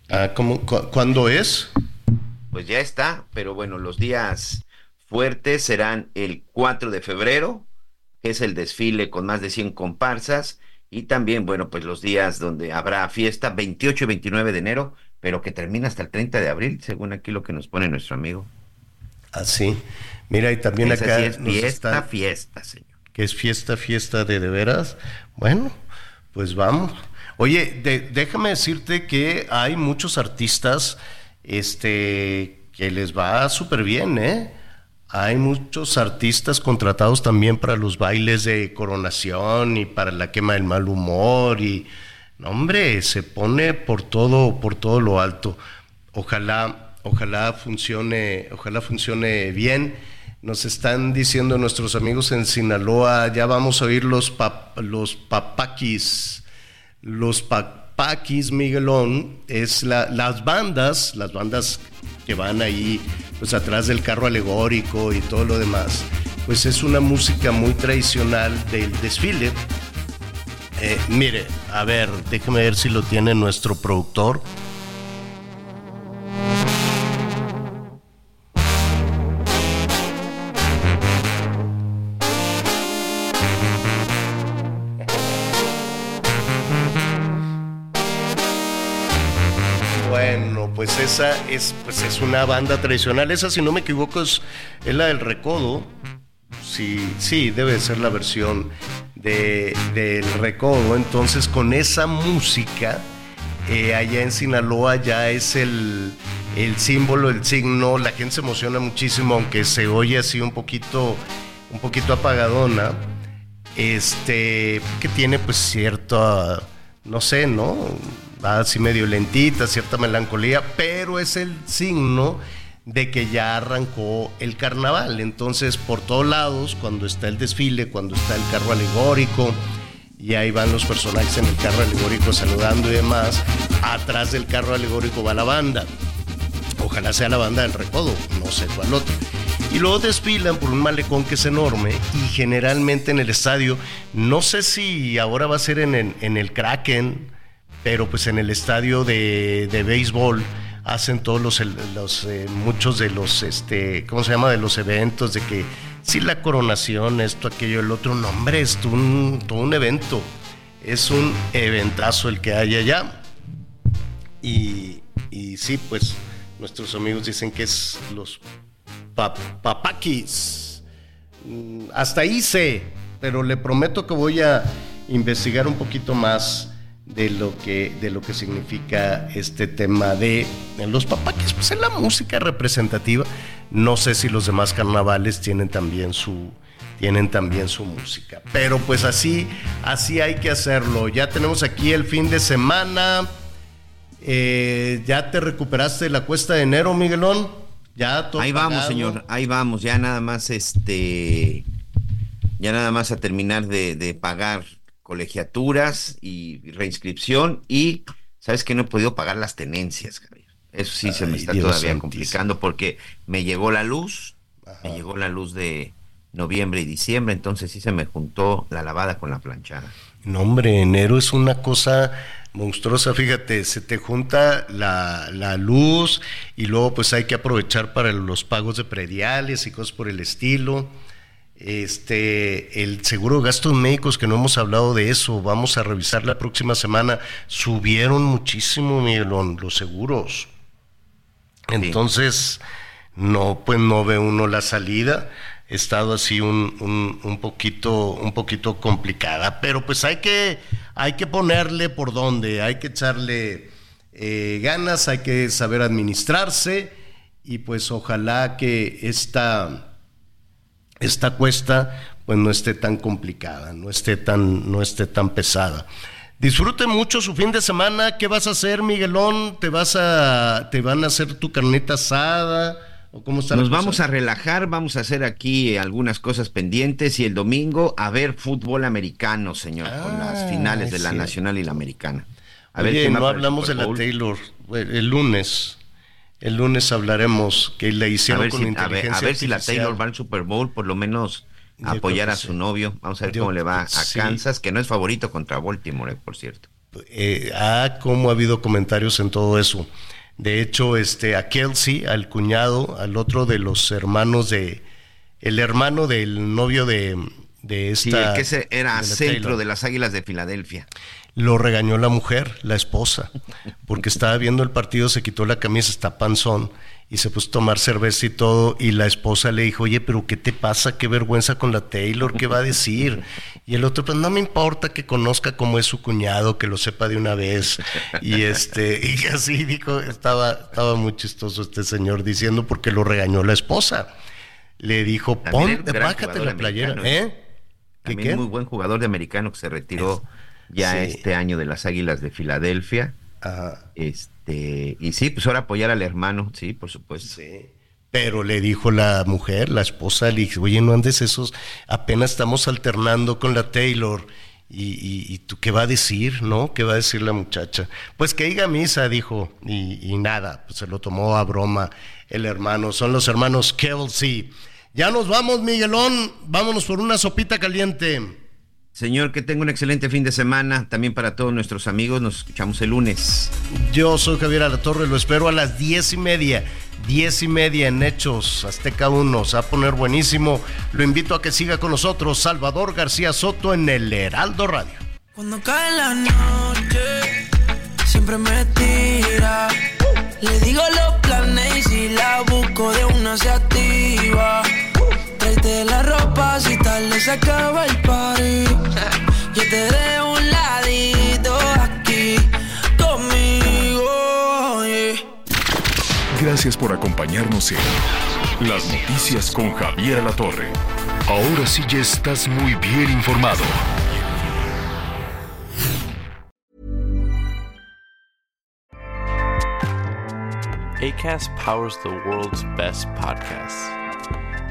Ah, ¿cómo, ¿Cuándo es? Pues ya está, pero bueno, los días fuertes serán el 4 de febrero, que es el desfile con más de 100 comparsas, y también, bueno, pues los días donde habrá fiesta, 28 y 29 de enero, pero que termina hasta el 30 de abril, según aquí lo que nos pone nuestro amigo. Así. Ah, Mira, y también acá. es fiesta, fiesta, señor. Que es fiesta, fiesta de de veras. Bueno, pues vamos. Oye, déjame decirte que hay muchos artistas este, que les va súper bien, ¿eh? Hay muchos artistas contratados también para los bailes de coronación y para la quema del mal humor y, hombre, se pone por todo, por todo lo alto. Ojalá, ojalá funcione, ojalá funcione bien. Nos están diciendo nuestros amigos en Sinaloa, ya vamos a oír los, los papaquis. Los papaquis, Miguelón, es las bandas, las bandas que van ahí pues atrás del carro alegórico y todo lo demás. Pues es una música muy tradicional del desfile. Eh, mire, a ver, déjeme ver si lo tiene nuestro productor. Es, pues es una banda tradicional. Esa, si no me equivoco, es, la del Recodo. Sí, sí, debe ser la versión de, del Recodo. Entonces, con esa música, eh, allá en Sinaloa ya es el, el símbolo, el signo. La gente se emociona muchísimo, aunque se oye así un poquito, un poquito apagadona. Este, que tiene pues cierto, no sé, ¿no? Así medio lentita, cierta melancolía, pero es el signo de que ya arrancó el carnaval. Entonces, por todos lados, cuando está el desfile, cuando está el carro alegórico, y ahí van los personajes en el carro alegórico saludando y demás, atrás del carro alegórico va la banda. Ojalá sea la banda del recodo, no sé cuál otro. Y luego desfilan por un malecón que es enorme y generalmente en el estadio, no sé si ahora va a ser en en el Kraken, pero pues en el estadio de, de béisbol hacen todos los, los eh, muchos de los este cómo se llama de los eventos de que si la coronación esto aquello el otro nombre es todo un, todo un evento. Es un eventazo el que hay allá. Y, y sí pues nuestros amigos dicen que es los papaquis mm, hasta ahí sé pero le prometo que voy a investigar un poquito más de lo que, de lo que significa este tema de, los papaques, pues es la música representativa. No sé si los demás carnavales tienen también su, tienen también su música. Pero pues así, así hay que hacerlo. Ya tenemos aquí el fin de semana. Eh, ¿Ya te recuperaste de la cuesta de enero, Miguelón? Ya todo Ahí vamos, señor. Ahí vamos. Ya nada más, este, ya nada más a terminar de, de pagar colegiaturas y reinscripción y sabes que no he podido pagar las tenencias, Javier. Eso sí se me está todavía complicando porque me llegó la luz, me llegó la luz de noviembre y diciembre, entonces sí se me juntó la lavada con la planchada. No, hombre, enero es una cosa monstruosa, fíjate, se te junta la, la, luz y luego pues hay que aprovechar para los pagos de prediales y cosas por el estilo. Este, el seguro de gastos médicos, que no hemos hablado de eso, vamos a revisar la próxima semana. Subieron muchísimo, Miguelón, los seguros. Entonces, no, pues no ve uno la salida. He estado así un, un, poquito, un poquito complicada, pero pues hay que, hay que ponerle por dónde, hay que echarle eh, ganas, hay que saber administrarse y pues ojalá que esta esta cuesta pues no esté tan complicada, no esté tan, no esté tan pesada. Disfrute mucho su fin de semana. ¿Qué vas a hacer, Miguelón? ¿Te vas a, te van a hacer tu carneta asada? ¿O cómo está Nos vamos a relajar, vamos a hacer aquí algunas cosas pendientes y el domingo a ver fútbol americano, señor, con las ah, finales de la nacional y la americana. A ver, no hablamos de la Taylor el lunes. El lunes hablaremos que le hicieron con inteligencia a ver, si la Taylor va al Super Bowl, por lo menos apoyar a su novio. Vamos a ver cómo le va a Kansas, que no es favorito contra Baltimore, por cierto. Eh, ah, cómo ha habido comentarios en todo eso. De hecho, este, a Kelsey, al cuñado, al otro de los hermanos de, el hermano del novio de, de esta. Sí, el que era centro de las Águilas de Filadelfia. Lo regañó la mujer, la esposa, porque estaba viendo el partido, se quitó la camisa, está panzón, y se puso a tomar cerveza y todo, y la esposa le dijo, oye, pero ¿qué te pasa? Qué vergüenza con la Taylor, ¿qué va a decir? Y el otro, pues no me importa que conozca cómo es su cuñado, que lo sepa de una vez. Y este, *laughs* y así dijo, estaba, estaba muy chistoso este señor diciendo porque lo regañó la esposa. Le dijo, ponte, bájate la playera, ¿eh? También muy buen jugador de americano que se retiró ya este año de las Águilas de Filadelfia. Este, y sí, pues ahora apoyar al hermano, sí, por supuesto. Sí. Pero le dijo la mujer, la esposa, le dijo, oye, no andes esos, apenas estamos alternando con la Taylor. Y, tú qué va a decir, ¿no? ¿Qué va a decir la muchacha? Pues que diga misa, dijo, y, nada, pues se lo tomó a broma el hermano. Son los hermanos Kelsey. Ya nos vamos, Miguelón, vámonos por una sopita caliente. Señor, que tenga un excelente fin de semana. También para todos nuestros amigos, nos escuchamos el lunes. Yo soy Javier Alatorre, lo espero a las diez y media. Diez y media en Hechos, Azteca 1, se va a poner buenísimo. Lo invito a que siga con nosotros, Salvador García Soto en el Heraldo Radio. Cuando cae la noche, siempre me tira Le digo los planes y si la busco de una se activa. Tráete la ropa si tal le se acaba el party. Yo te dejo un ladito aquí conmigo. Gracias por acompañarnos en Las Noticias con Javier La Torre. Ahora sí ya estás muy bien informado. ACAST powers the world's best podcasts.